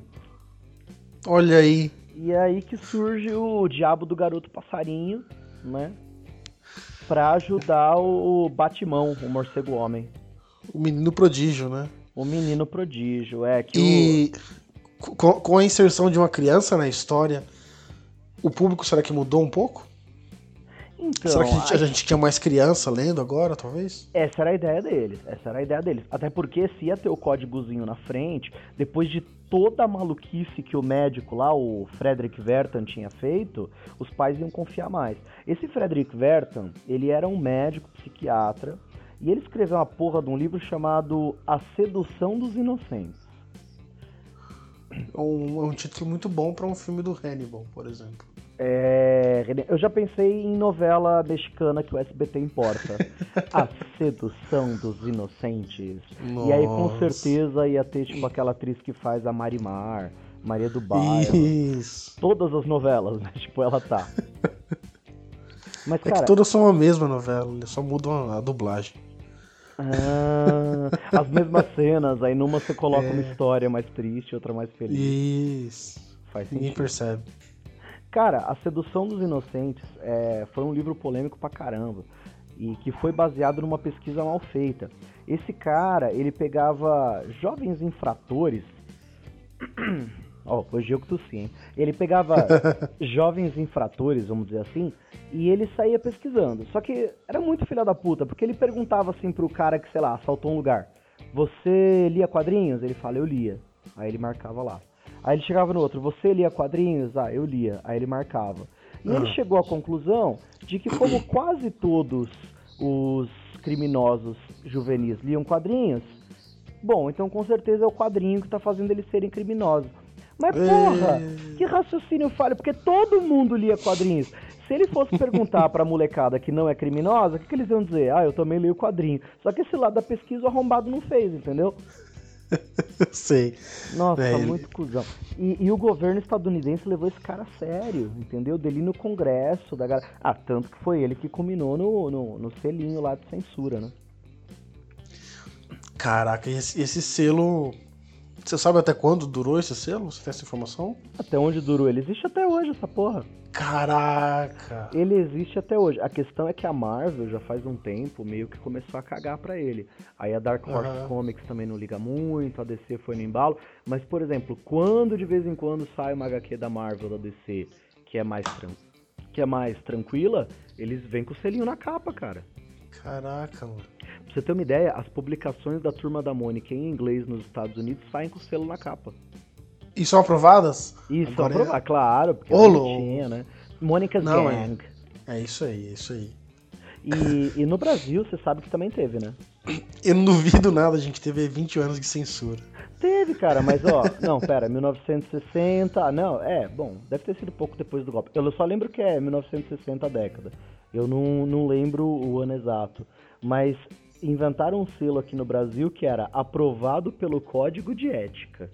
Olha aí. E é aí que surge o diabo do garoto passarinho, né? Pra ajudar o Batimão, o morcego homem. O menino prodígio, né? O menino prodígio, é que E com, com a inserção de uma criança na história, o público será que mudou um pouco? Então, será que a gente, a- a gente tinha mais criança lendo agora, talvez? essa era a ideia deles, essa era a ideia deles. Até porque se ia ter o códigozinho na frente, depois de toda a maluquice que o médico lá, o Frederick Vertan, tinha feito, os pais iam confiar mais. Esse Frederick Vertan, ele era um médico psiquiatra, e ele escreveu uma porra de um livro chamado A Sedução dos Inocentes. É um, é um título muito bom para um filme do Hannibal, por exemplo. É, eu já pensei em novela mexicana que o SBT importa. A Sedução dos Inocentes. E aí com Nossa. certeza ia ter tipo aquela atriz que faz a Marimar, Maria do Bairro. Isso. Todas as novelas, né? Tipo, ela tá. Mas, É cara, que todas são a mesma novela, eles só mudam a, dublagem. ah, as mesmas cenas, aí numa você coloca uma É. história mais triste, outra mais feliz. Isso. Faz Ninguém sentido. percebe. Cara, A Sedução dos Inocentes é, foi um livro polêmico pra caramba. E que foi baseado numa pesquisa mal feita. Esse cara, ele pegava jovens infratores. Ó, hoje eu que tossi, hein? Ele pegava jovens infratores, vamos dizer assim, e ele saía pesquisando. Só que era muito filha da puta, porque ele perguntava assim pro cara que, sei lá, assaltou um lugar: Você lia quadrinhos? Ele fala: Eu lia. Aí ele marcava lá. Aí ele chegava no outro: Você lia quadrinhos? Ah, eu lia. Aí ele marcava. E ele Ah. chegou à conclusão de que, como quase todos os criminosos juvenis liam quadrinhos, bom, então com certeza é o quadrinho que tá fazendo eles serem criminosos. Mas porra, que raciocínio falho, porque todo mundo lia quadrinhos. Se ele fosse perguntar pra molecada que não é criminosa, o que, que eles iam dizer? Ah, eu também leio quadrinho. Só que esse lado da pesquisa o arrombado não fez, entendeu? Sei. Nossa, É, ele- muito cuzão. E, e o governo estadunidense levou esse cara a sério, entendeu? Dele no congresso, da galera. Ah, tanto que foi ele que culminou no, no, no selinho lá de censura, né? Caraca, esse, esse selo. Você sabe até quando durou esse selo? Você tem essa informação? Até onde durou? Ele existe até hoje, essa porra. Caraca! Ele existe até hoje. A questão é que a Marvel já faz um tempo meio que começou a cagar pra ele. Aí a Dark Horse Aham. Comics também não liga muito, a DC foi no embalo. Mas, por exemplo, quando de vez em quando sai uma HQ da Marvel da DC que é mais, que é mais tranquila, eles vêm com o selinho na capa, cara. Caraca, mano. Pra você ter uma ideia, as publicações da Turma da Mônica em inglês nos Estados Unidos saem com o selo na capa. E são aprovadas? Isso, Agora é- aprovar, claro, porque é louco. bonitinha, né? Mônica's Não, é. Gang. É isso aí, é isso aí. E, e no Brasil, você sabe que também teve, né? Eu não duvido nada, a gente teve 20 anos de censura. Teve, cara, mas ó, não, pera, 1960, não, é, bom, deve ter sido pouco depois do golpe. Eu só lembro que é 1960 a década. Eu não, não lembro o ano exato. Mas inventaram um selo aqui no Brasil que era aprovado pelo Código de Ética.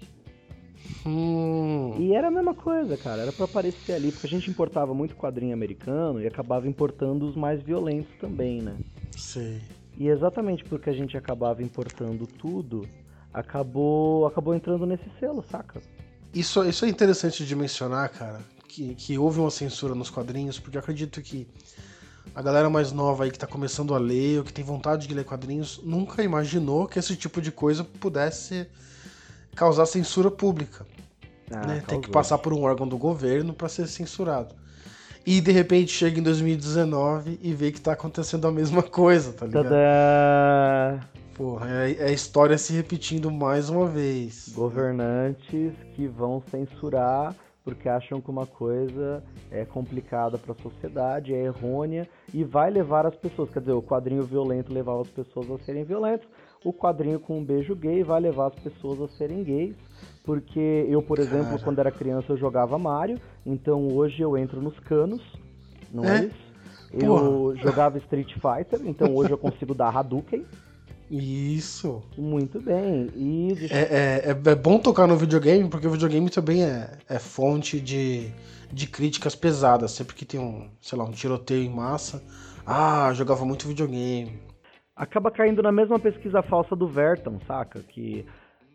Hum, E era a mesma coisa, cara, era pra aparecer ali, porque a gente importava muito quadrinho americano e acabava importando os mais violentos também, né? sei. E exatamente porque a gente acabava importando tudo, acabou acabou entrando nesse selo, saca? Isso, isso é interessante de mencionar, cara, que, que houve uma censura nos quadrinhos, porque eu acredito que a galera mais nova aí que tá começando a ler, ou que tem vontade de ler quadrinhos, nunca imaginou que esse tipo de coisa pudesse causar censura pública. Ah, né? Tem que passar por um órgão do governo para ser censurado. E de repente chega em 2019 e vê que tá acontecendo a mesma coisa, tá ligado? Tadã! Porra, é, é a história se repetindo mais uma vez. Governantes que vão censurar porque acham que uma coisa é complicada para a sociedade, é errônea e vai levar as pessoas. Quer dizer, o quadrinho violento levava as pessoas a serem violentas, o quadrinho com um beijo gay vai levar as pessoas a serem gays. Porque eu, por exemplo, Cara. quando era criança eu jogava Mario, então hoje eu entro nos canos, não é, É? isso? Eu jogava Street Fighter, então hoje eu consigo dar Hadouken. Isso. Muito bem. E deixa- É, é, é- é bom tocar no videogame, porque o videogame também é, é fonte de, de críticas pesadas. Sempre que tem um, sei lá, um tiroteio em massa. Ah, jogava muito videogame. acaba caindo na mesma pesquisa falsa do Verton, saca? Que,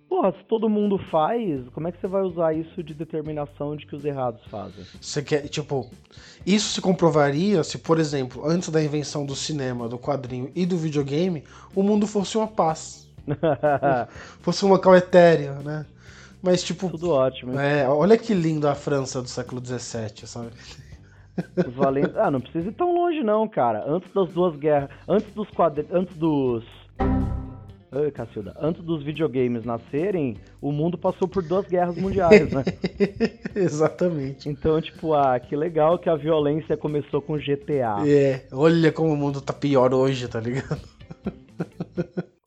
porra, se todo mundo faz, como é que você vai usar isso de determinação de que os errados fazem? Você quer, tipo, isso se comprovaria se, por exemplo, antes da invenção do cinema, do quadrinho e do videogame, o mundo fosse uma paz. Fosse um local etéreo, né? Mas, tipo, Tudo ótimo. é, olha que lindo a França do século XVII, sabe? Os valentes... Ah, não precisa ir tão longe não, cara. Antes das duas guerras, antes dos quadrinhos, antes dos Cacilda, antes dos videogames nascerem, o mundo passou por duas guerras mundiais, né? Exatamente. Então, tipo, ah, que legal que a violência começou com GTA. É, olha como o mundo tá pior hoje, tá ligado?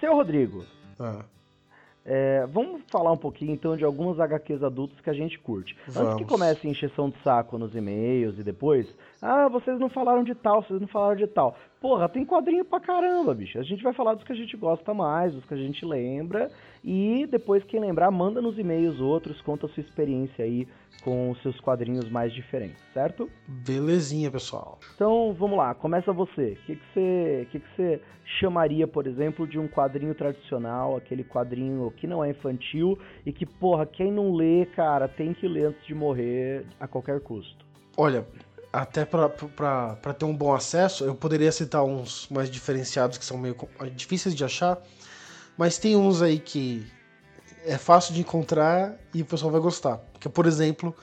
Seu Rodrigo, Ah, É, vamos falar um pouquinho então de algumas HQs adultos que a gente curte. Antes que Vamos. comece a encheção de saco nos e-mails e depois, ah, vocês não falaram de tal, vocês não falaram de tal. Porra, tem quadrinho pra caramba, bicho. A gente vai falar dos que a gente gosta mais, dos que a gente lembra. E depois, quem lembrar, manda nos e-mails outros, conta a sua experiência aí com os seus quadrinhos mais diferentes, certo? belezinha, pessoal. Então, vamos lá, começa você. O que, que, você, que, que você chamaria, por exemplo, de um quadrinho tradicional, aquele quadrinho que não é infantil e que, porra, quem não lê, cara, tem que ler antes de morrer a qualquer custo? Olha, até pra ter um bom acesso, eu poderia citar uns mais diferenciados que são meio com- difíceis de achar, mas tem uns aí que é fácil de encontrar e o pessoal vai gostar. Que é, por exemplo,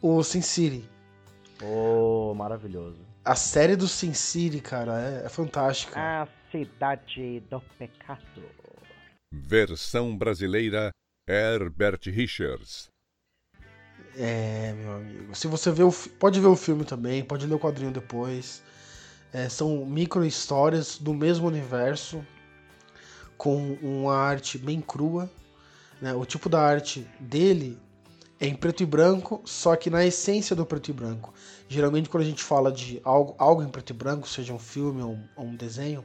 o Sin City. Oh, maravilhoso. A série do Sin City, cara, é, é fantástica. A Cidade do Pecado. Versão brasileira Herbert Richards. É, meu amigo. Se você vê o pode ver o filme também, pode ler o quadrinho depois. É, são micro histórias do mesmo universo com uma arte bem crua. né? O tipo da arte dele é em preto e branco, só que na essência do preto e branco. Geralmente quando a gente fala de algo, algo em preto e branco, seja um filme ou um, ou um desenho,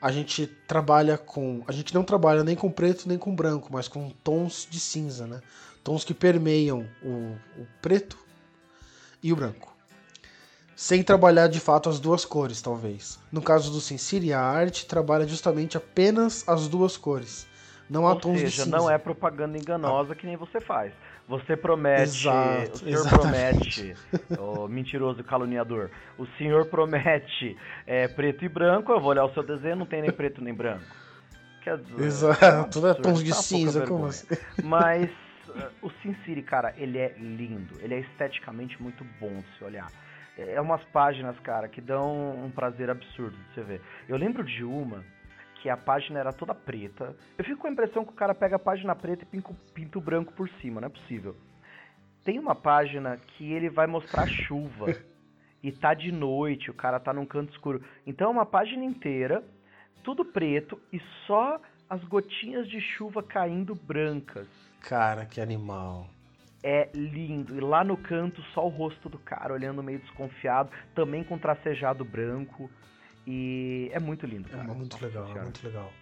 a gente trabalha com, a gente não trabalha nem com preto nem com branco, mas com tons de cinza, né? Tons que permeiam o, o preto e o branco. Sem trabalhar de fato as duas cores, talvez. No caso do Sin City, a arte trabalha justamente apenas as duas cores. Não há Ou tons de seja, cinza. não é propaganda enganosa que nem você faz. Você promete, Exato, o senhor exatamente. promete, o mentiroso caluniador, o senhor promete é, preto e branco, eu vou olhar o seu desenho, não tem nem preto nem branco. Quer dizer, Exato, né? absurdo, Tons de tá cinza, como assim? Mas o Sin City, cara, ele é lindo, ele é esteticamente muito bom de se olhar. É umas páginas, cara, que dão um prazer absurdo de você ver. Eu lembro de uma que a página era toda preta. Eu fico com a impressão que o cara pega a página preta e pinta, pinta o branco por cima, não é possível. Tem uma página que ele vai mostrar chuva. e tá de noite, o cara tá num canto escuro. Então é uma página inteira, tudo preto e só as gotinhas de chuva caindo brancas. Cara, que animal. É lindo. E lá no canto, só o rosto do cara olhando meio desconfiado, também com tracejado branco. E é muito lindo, É cara. muito Nossa legal, é muito legal.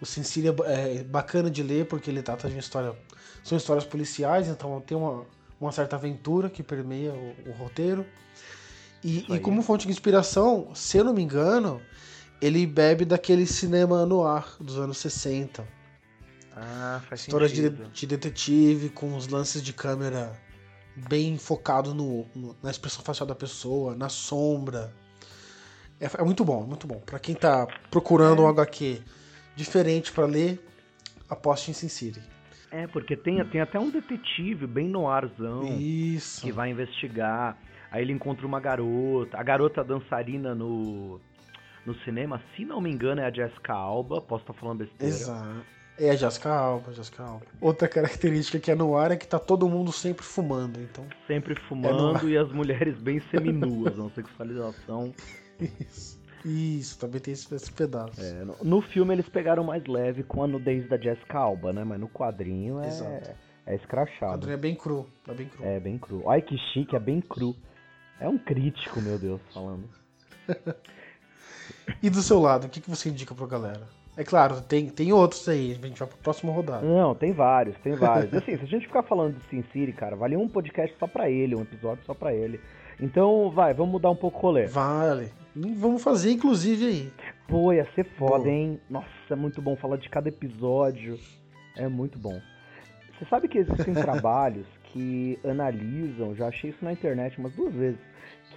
O Sin City é é bacana de ler porque ele trata de uma história. São histórias policiais, então tem uma, uma certa aventura que permeia o, o roteiro. E, e como fonte de inspiração, se eu não me engano, ele bebe daquele cinema no ar dos anos 60. Ah, faz Histórias de, de detetive, com os lances de câmera bem focado no, no- na expressão facial da pessoa, na sombra. É, é muito bom, muito bom. Pra quem tá procurando É. um HQ diferente pra ler, aposte em Sin City. É, porque tem, tem até um detetive bem no arzão Isso. que vai investigar. Aí ele encontra uma garota. A garota dançarina no, no cinema, se não me engano, é a Jessica Alba. Posso estar falando besteira. Exato. É a Jessica Alba, Jessica Alba. Outra característica que é no ar é que tá todo mundo sempre fumando, então. Sempre fumando e as mulheres bem seminuas, uma sexualização. Isso. Isso, também tem esse, esse pedaço. É, no, no filme eles pegaram mais leve com a nudez da Jessica Alba, né? Mas no quadrinho é, Exato. é O escrachado. quadrinho é bem cru. É bem cru. É bem cru. Ai que chique, é bem cru. É um crítico, meu Deus, falando. E do seu lado, o que, que você indica pra galera? É claro, tem, tem outros aí, a gente vai pra próxima rodada. Não, tem vários, tem vários. Assim, se a gente ficar falando de Sin City, cara, vale um podcast só pra ele, um episódio só pra ele. Então, vai, vamos mudar um pouco o rolê. Vale. Vamos fazer, inclusive, aí. Pô, ia ser foda, Boa. hein? Nossa, é muito bom falar de cada episódio. É muito bom. Você sabe que existem trabalhos que analisam, já achei isso na internet umas duas vezes,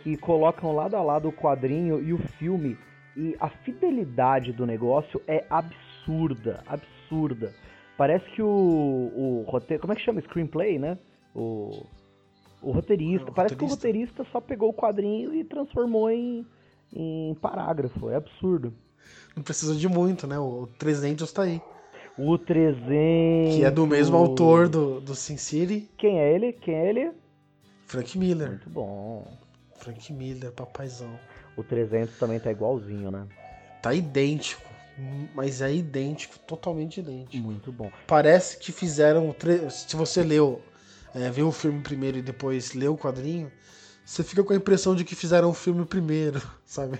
que colocam lado a lado o quadrinho e o filme e a fidelidade do negócio é absurda, absurda. Parece que o, o roteiro, como é que chama? Screenplay, né? O, o roteirista. O Parece que o roteirista. roteirista só pegou o quadrinho e transformou em, em parágrafo. É absurdo. Não precisa de muito, né? O 300 tá aí. O 300. Que é do mesmo autor do, do Sin City, Quem é ele? Quem é ele? Frank Miller. Muito bom. Frank Miller, papaizão. O 300 também tá igualzinho, né? Tá idêntico. Mas é idêntico, totalmente idêntico. Muito bom. Parece que fizeram. tre- Se você leu, é, viu o filme primeiro e depois leu o quadrinho, você fica com a impressão de que fizeram o filme primeiro, sabe?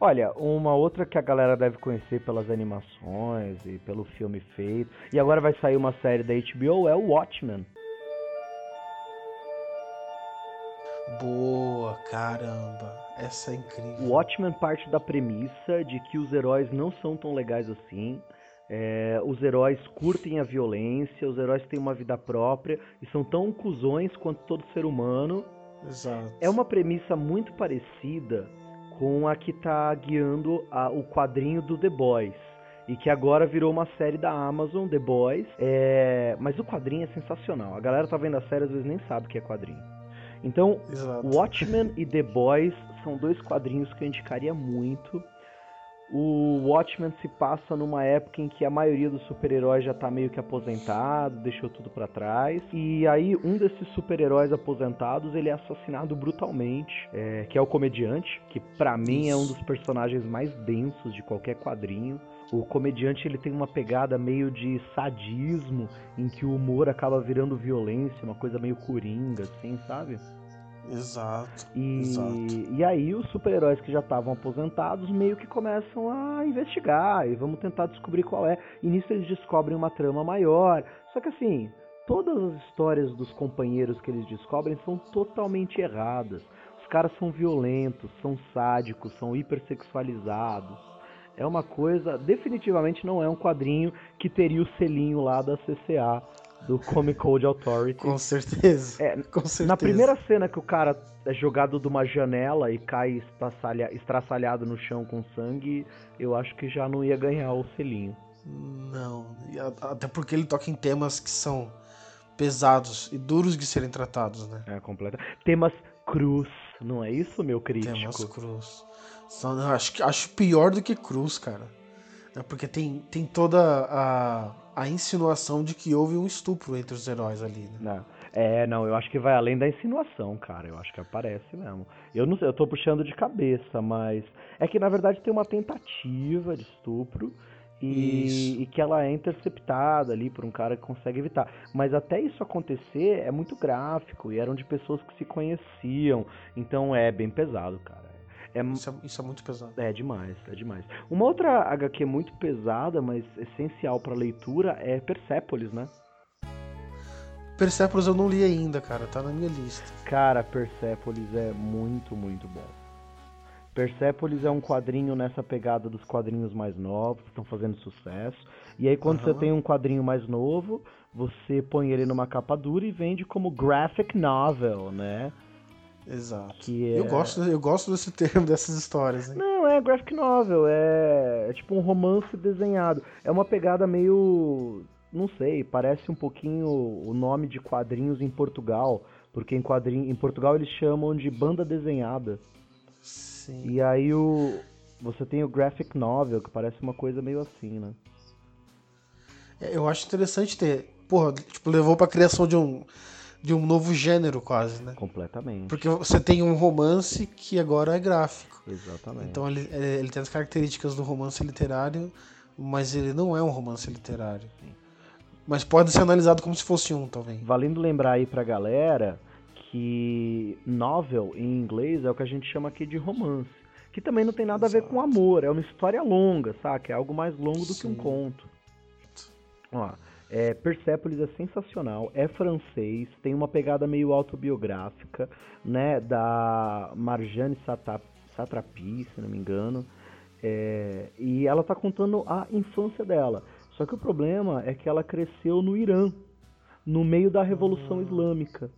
Olha, uma outra que a galera deve conhecer pelas animações e pelo filme feito, e agora vai sair uma série da HBO, é o Watchmen. Boa, caramba. Essa é incrível. O Watchmen parte da premissa de que os heróis não são tão legais assim. é, os heróis curtem a violência, os heróis têm uma vida própria e são tão cuzões quanto todo ser humano. Exato. É uma premissa muito parecida com a que tá guiando a- o quadrinho do The Boys. E que agora virou uma série da Amazon, The Boys. É, mas o quadrinho é sensacional. A galera tá vendo a série às vezes nem sabe o que é quadrinho. Então, Exato. Watchmen e The Boys são dois quadrinhos que eu indicaria muito. O Watchmen se passa numa época em que a maioria dos super-heróis já tá meio que aposentado, deixou tudo pra trás. E aí um desses super-heróis aposentados, ele é assassinado brutalmente, é, que é o comediante, que pra mim é um dos personagens mais densos de qualquer quadrinho. O comediante ele tem uma pegada meio de sadismo, em que o humor acaba virando violência, uma coisa meio coringa, assim, sabe? Exato. E, Exato. e aí os super-heróis que já estavam aposentados meio que começam a investigar e vamos tentar descobrir qual é. E nisso eles descobrem uma trama maior. Só que assim, todas as histórias dos companheiros que eles descobrem são totalmente erradas. Os caras são violentos, são sádicos, são hipersexualizados. É uma coisa, definitivamente não é um quadrinho que teria o selinho lá da CCA, do Comic Code Authority. Com certeza. É, Com certeza. na primeira cena que o cara é jogado de uma janela e cai estraçalha- estraçalhado no chão com sangue, eu acho que já não ia ganhar o selinho. Não. Até porque ele toca em temas que são pesados e duros de serem tratados, né? É completa. Temas cruz, não é isso, meu crítico? Temas cruz. Só, não, acho, acho pior do que cruz, cara. É porque tem, tem toda a, a insinuação de que houve um estupro entre os heróis ali, né? Não. É, não, eu acho que vai além da insinuação, cara. Eu acho que aparece mesmo. Eu não sei, eu tô puxando de cabeça, mas é que na verdade tem uma tentativa de estupro e, e que ela é interceptada ali por um cara que consegue evitar. Mas até isso acontecer é muito gráfico e eram de pessoas que se conheciam, então é bem pesado, cara. É, Isso é, isso é muito pesado. é demais, é demais. Uma outra HQ muito pesada, mas essencial pra leitura é Persepolis, né? Persepolis eu não li ainda, cara. Tá na minha lista. Cara, Persepolis é muito, muito bom. Persepolis é um quadrinho nessa pegada dos quadrinhos mais novos, que estão fazendo sucesso. E aí, quando Aham. você tem um quadrinho mais novo, você põe ele numa capa dura e vende como graphic novel, né? Exato. É... eu, gosto, eu gosto desse termo, dessas histórias. Hein? Não, é graphic novel, é, é tipo um romance desenhado. É uma pegada meio. Não sei, parece um pouquinho o nome de quadrinhos em Portugal. Porque em, quadrinho, em Portugal eles chamam de banda desenhada. Sim. E aí o. Você tem o graphic novel, que parece uma coisa meio assim, né? É, eu acho interessante ter. Porra, tipo, levou pra criação de um de um novo gênero quase, né? Completamente. Porque você tem um romance que agora é gráfico. Exatamente. Então ele, é, ele tem as características do romance literário, mas ele não é um romance literário. Mas pode ser analisado como se fosse um também. Valendo lembrar aí pra galera que novel em inglês é o que a gente chama aqui de romance. Que também não tem nada Exato. a ver com amor, é uma história longa, saca? É algo mais longo do Sim. que um conto. Ó, é, Persepolis é sensacional, é francês, tem uma pegada meio autobiográfica, né, da Marjane Satrapi, se não me engano, é, e ela tá contando a infância dela. Só que o problema é que ela cresceu no Irã, no meio da Revolução Islâmica.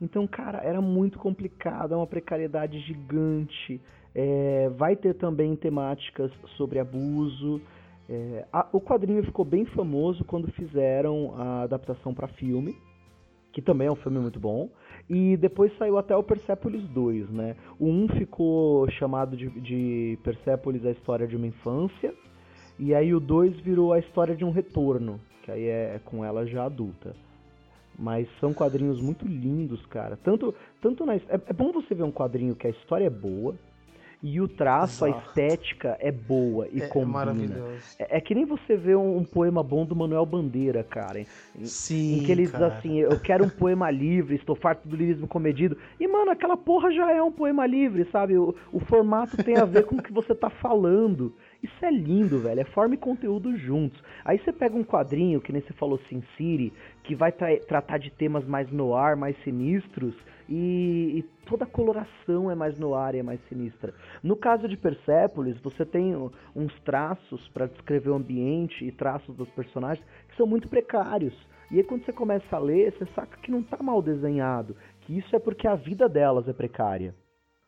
Então, cara, era muito complicado, é uma precariedade gigante. É, vai ter também temáticas sobre abuso, é, a, o quadrinho ficou bem famoso quando fizeram a adaptação para filme, que também é um filme muito bom. E depois saiu até o Persepolis 2, né? O 1 ficou chamado de, de Persepolis a história de uma infância, e aí o 2 virou a história de um retorno, que aí é com ela já adulta. Mas são quadrinhos muito lindos, cara. Tanto, tanto na, é, é bom você ver um quadrinho que a história é boa, e o traço, Exato. a estética é boa e é, combina. Maravilhoso. É, é, que nem você vê um, um, poema bom do Manuel Bandeira, cara. Em, Sim. Em que ele cara. diz assim: Eu quero um poema livre, estou farto do lirismo comedido. E, mano, aquela porra já é um poema livre, sabe? O, o formato tem a ver com o que você tá falando. Isso é lindo, velho. É forma e conteúdo juntos. Aí você pega um quadrinho, que nem você falou Sin City, que vai tra tratar de temas mais no ar, mais sinistros, e, e, toda a coloração é mais no ar e é mais sinistra. No caso de Persepolis, você tem uns traços para descrever o ambiente e traços dos personagens que são muito precários. E aí quando você começa a ler, você saca que não tá mal desenhado, que isso é porque a vida delas é precária.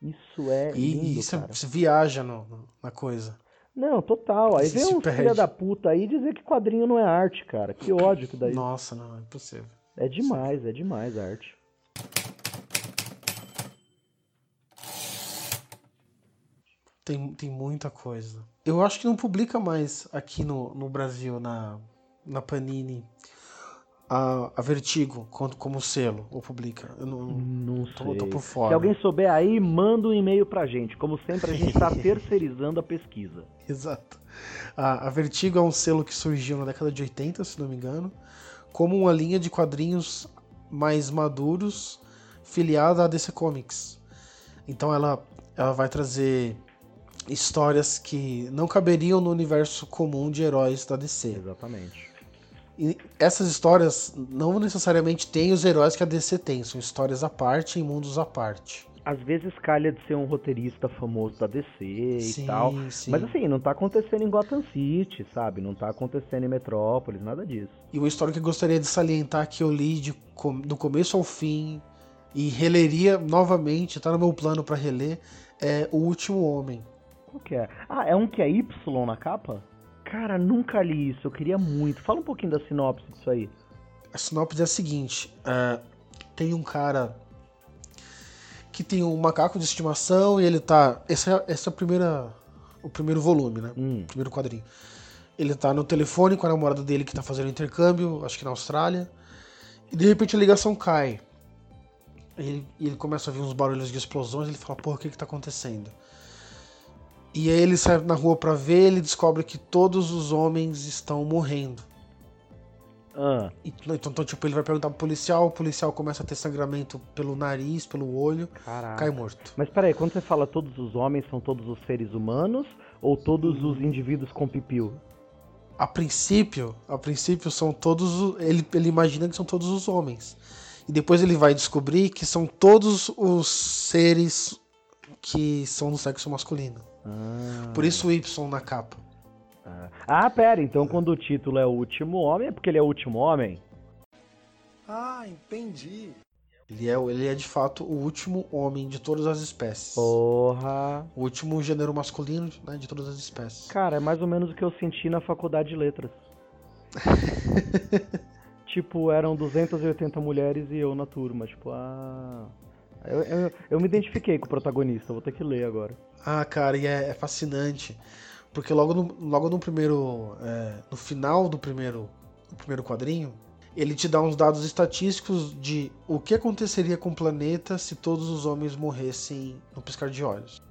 Isso é e, lindo, isso cara. viaja no, na coisa. Não, total. Aí vem uns filha da puta aí dizer que quadrinho não é arte, cara. Que ódio que daí. Nossa, não, é impossível. É demais, é demais a arte. Tem, tem muita coisa. Eu acho que não publica mais aqui no, no Brasil, na, na Panini, a, a Vertigo como, selo, ou publica? Eu não, não tô, sei. tô por fora. Se alguém souber aí, manda um e-mail pra gente. Como sempre, a gente está terceirizando a pesquisa. Exato. A, a Vertigo é um selo que surgiu na década de 80, se não me engano, como uma linha de quadrinhos mais maduros filiada à DC Comics. Então ela, ela vai trazer histórias que não caberiam no universo comum de heróis da DC. Exatamente. E essas histórias não necessariamente têm os heróis que a DC tem, são histórias à parte em mundos à parte. Às vezes calha de ser um roteirista famoso da DC sim, e tal. Sim. Mas assim, não tá acontecendo em Gotham City, sabe? Não tá acontecendo em Metrópolis, nada disso. E uma história que eu gostaria de salientar que eu li de, do começo ao fim e releria novamente, tá no meu plano para reler, é O Último Homem. Qual que é? Ah, é um que é Y na capa? Cara, nunca li isso, eu queria muito. Fala um pouquinho da sinopse disso aí. A sinopse é a seguinte: uh, tem um cara que tem um macaco de estimação e ele tá. Esse é, é a primeira, o primeiro volume, né? Hum. O primeiro quadrinho. Ele tá no telefone com a namorada dele que tá fazendo intercâmbio, acho que na Austrália. E de repente a ligação cai. E ele, ele começa a ouvir uns barulhos de explosões. Ele fala: Porra, o que que tá acontecendo? E aí ele sai na rua para ver, ele descobre que todos os homens estão morrendo. Ah. Então, então, tipo, ele vai perguntar pro policial, o policial começa a ter sangramento pelo nariz, pelo olho, Caraca. cai morto. Mas peraí, quando você fala todos os homens, são todos os seres humanos ou todos hum. os indivíduos com pipiu? A princípio, a princípio são todos, ele, ele imagina que são todos os homens. E depois ele vai descobrir que são todos os seres que são do sexo masculino. Ah. Por isso o Y na capa. Ah. ah, pera, então quando o título é O Último Homem, é porque ele é o último homem? Ah, entendi. Ele é, ele é de fato o último homem de todas as espécies. Porra. O último gênero masculino né, de todas as espécies. Cara, é mais ou menos o que eu senti na faculdade de letras. tipo, eram 280 mulheres e eu na turma. Tipo, ah. Eu, eu, eu me identifiquei com o protagonista, vou ter que ler agora. Ah, cara, e é, é fascinante. Porque logo no, logo no primeiro. É, no final do primeiro, do primeiro quadrinho, ele te dá uns dados estatísticos de o que aconteceria com o planeta se todos os homens morressem no piscar de olhos.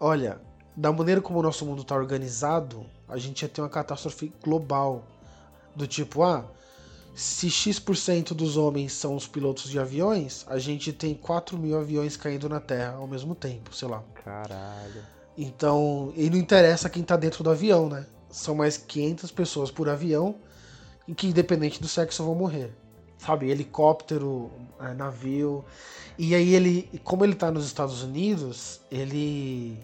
Olha, da maneira como o nosso mundo está organizado, a gente ia ter uma catástrofe global. Do tipo, ah, se X% dos homens são os pilotos de aviões, a gente tem 4 mil aviões caindo na Terra ao mesmo tempo, sei lá. Caralho. Então, e não interessa quem tá dentro do avião, né? São mais 500 pessoas por avião, e que independente do sexo vão morrer. Sabe, helicóptero, é, navio. E aí ele, como ele tá nos Estados Unidos, ele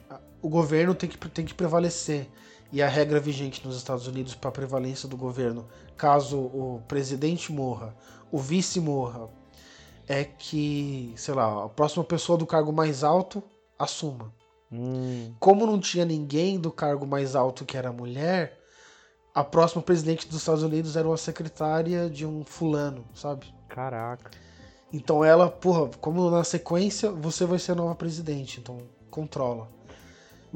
o governo tem que, tem que prevalecer. E a regra vigente nos Estados Unidos para a prevalência do governo, caso o presidente morra, o vice morra, é que, sei lá, a próxima pessoa do cargo mais alto assuma. Hum. Como não tinha ninguém do cargo mais alto que era mulher, a próxima presidente dos Estados Unidos era uma secretária de um fulano, sabe? Caraca. Então ela, porra, como na sequência você vai ser a nova presidente, então controla.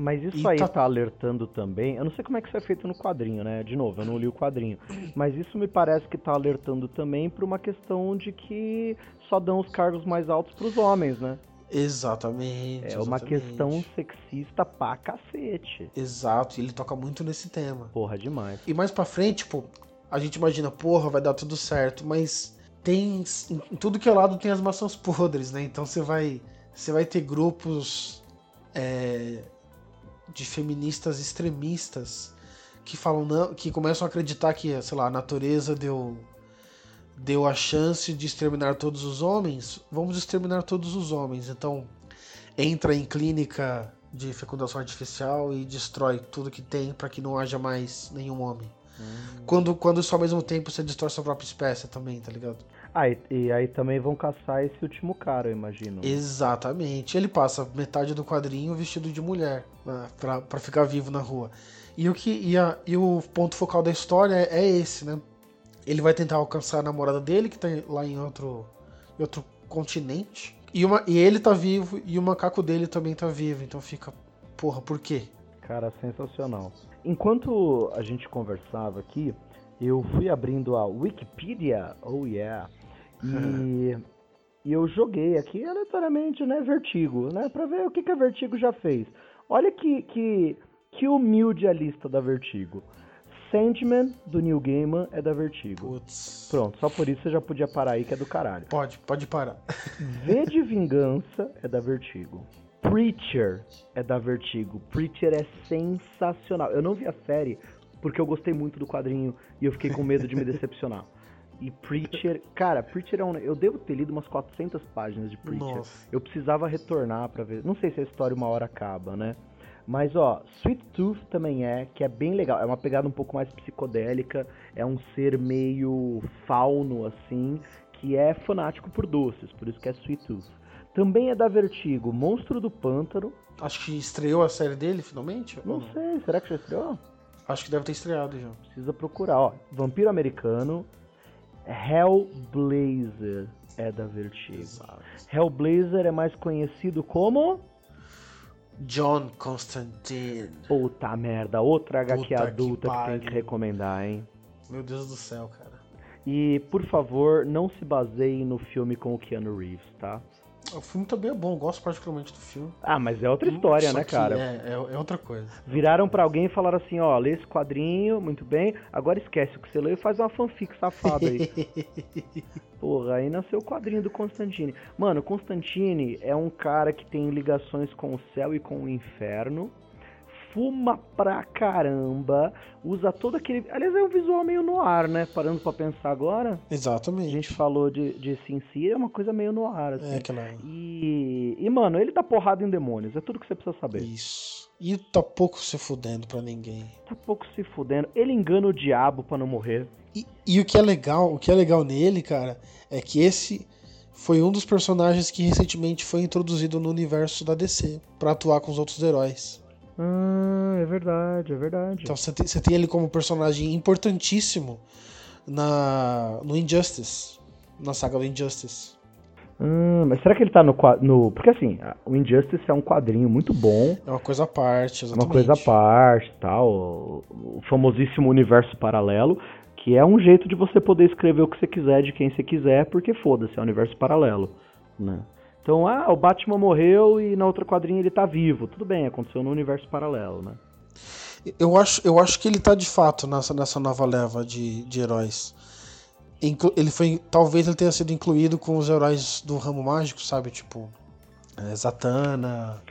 Mas isso E aí tá- tá... alertando também. Eu não sei como é que isso é feito no quadrinho, né? De novo, eu não li o quadrinho. Mas isso me parece que tá alertando também pra uma questão de que só dão os cargos mais altos pros homens, né? Exatamente. É uma exatamente. questão sexista pra cacete. Exato, e ele toca muito nesse tema. Porra, demais. E mais pra frente, tipo, a gente imagina, porra, vai dar tudo certo, mas tem em em tudo que é lado tem as maçãs podres, né? Então você vai você vai ter grupos é, de feministas extremistas que falam não, que começam a acreditar que, sei lá, a natureza deu deu a chance de exterminar todos os homens, vamos exterminar todos os homens. Então entra em clínica de fecundação artificial e destrói tudo que tem para que não haja mais nenhum homem. Quando, quando isso ao mesmo tempo você destrói sua própria espécie também, tá ligado? Ah, e, e aí também vão caçar esse último cara, eu imagino. Exatamente. Ele passa metade do quadrinho vestido de mulher né, pra, pra ficar vivo na rua. E o, que, e, a- e o ponto focal da história é, é esse, né? Ele vai tentar alcançar a namorada dele, que tá lá em outro, em outro continente. E, uma, e ele tá vivo e o macaco dele também tá vivo. Então fica, porra, por quê? Cara, sensacional. Enquanto a gente conversava aqui, eu fui abrindo a Wikipedia, oh yeah, e, e eu joguei aqui aleatoriamente, né, Vertigo, né, pra ver o que, que a Vertigo já fez. Olha que, que, que humilde a lista da Vertigo. Sandman, do Neil Gaiman, é da Vertigo. Putz. Pronto, só por isso você já podia parar aí, que é do caralho. Pode, pode parar. V de Vingança é da Vertigo. Preacher é da Vertigo. Preacher é sensacional. Eu não vi a série porque eu gostei muito do quadrinho e eu fiquei com medo de me decepcionar. E Preacher, cara, Preacher é um. Eu devo ter lido umas 400 páginas de Preacher. Nossa. Eu precisava retornar pra ver. Não sei se a história uma hora acaba, né? Mas ó, Sweet Tooth também é, que é bem legal. É uma pegada um pouco mais psicodélica. É um ser meio fauno, assim, que é fanático por doces, por isso que é Sweet Tooth. Também é da Vertigo, Monstro do Pântano. Acho que estreou a série dele finalmente? Não ou sei, será que já estreou? Acho que deve ter estreado já. Precisa procurar, ó. Vampiro Americano, Hellblazer é da Vertigo. Hellblazer é mais conhecido como. John Constantine. Puta merda, outra HQ Puta que adulta que, tem pariu. que recomendar, hein? Meu Deus do céu, cara. E, por favor, não se baseiem no filme com o Keanu Reeves, tá? O filme também é bom, eu gosto particularmente do filme. Ah, mas é outra história, Só né, cara? É, é, é outra coisa. Viraram pra alguém e falaram assim, ó, lê esse quadrinho, muito bem, agora esquece o que você leu e faz uma fanfic safada aí. Porra, aí nasceu o quadrinho do Constantine. Mano, o Constantine é um cara que tem ligações com o céu e com o inferno. Fuma pra caramba, usa todo aquele. Aliás, é um visual meio no ar, né? Parando pra pensar agora. A Exatamente. gente falou de, de Sin City, é uma coisa meio no ar, assim. É aquela. E, e, mano, ele dá porrada em demônios, é tudo que você precisa saber. Isso. E tá pouco se fudendo pra ninguém. Tá pouco se fudendo. Ele engana o diabo pra não morrer. E, e o que é legal, o que é legal nele, cara, é que esse foi um dos personagens que recentemente foi introduzido no universo da DC pra atuar com os outros heróis. Ah, é verdade, é verdade. Então você tem, você tem ele como personagem importantíssimo na no Injustice, na saga do Injustice. Hum, mas será que ele tá no, no. Porque assim, o Injustice é um quadrinho muito bom. É uma coisa à parte, É uma exatamente. coisa à parte tal. O, o famosíssimo universo paralelo. Que é um jeito de você poder escrever o que você quiser de quem você quiser, porque foda-se, é um universo paralelo. Né? Então, ah, o Batman morreu e na outra quadrinha ele tá vivo. Tudo bem, aconteceu no universo paralelo, né? Eu acho, eu acho que ele tá de fato nessa, nessa nova leva de, de heróis. Inclu- ele foi. Talvez ele tenha sido incluído com os heróis do ramo mágico, sabe? Tipo. é, Zatanna.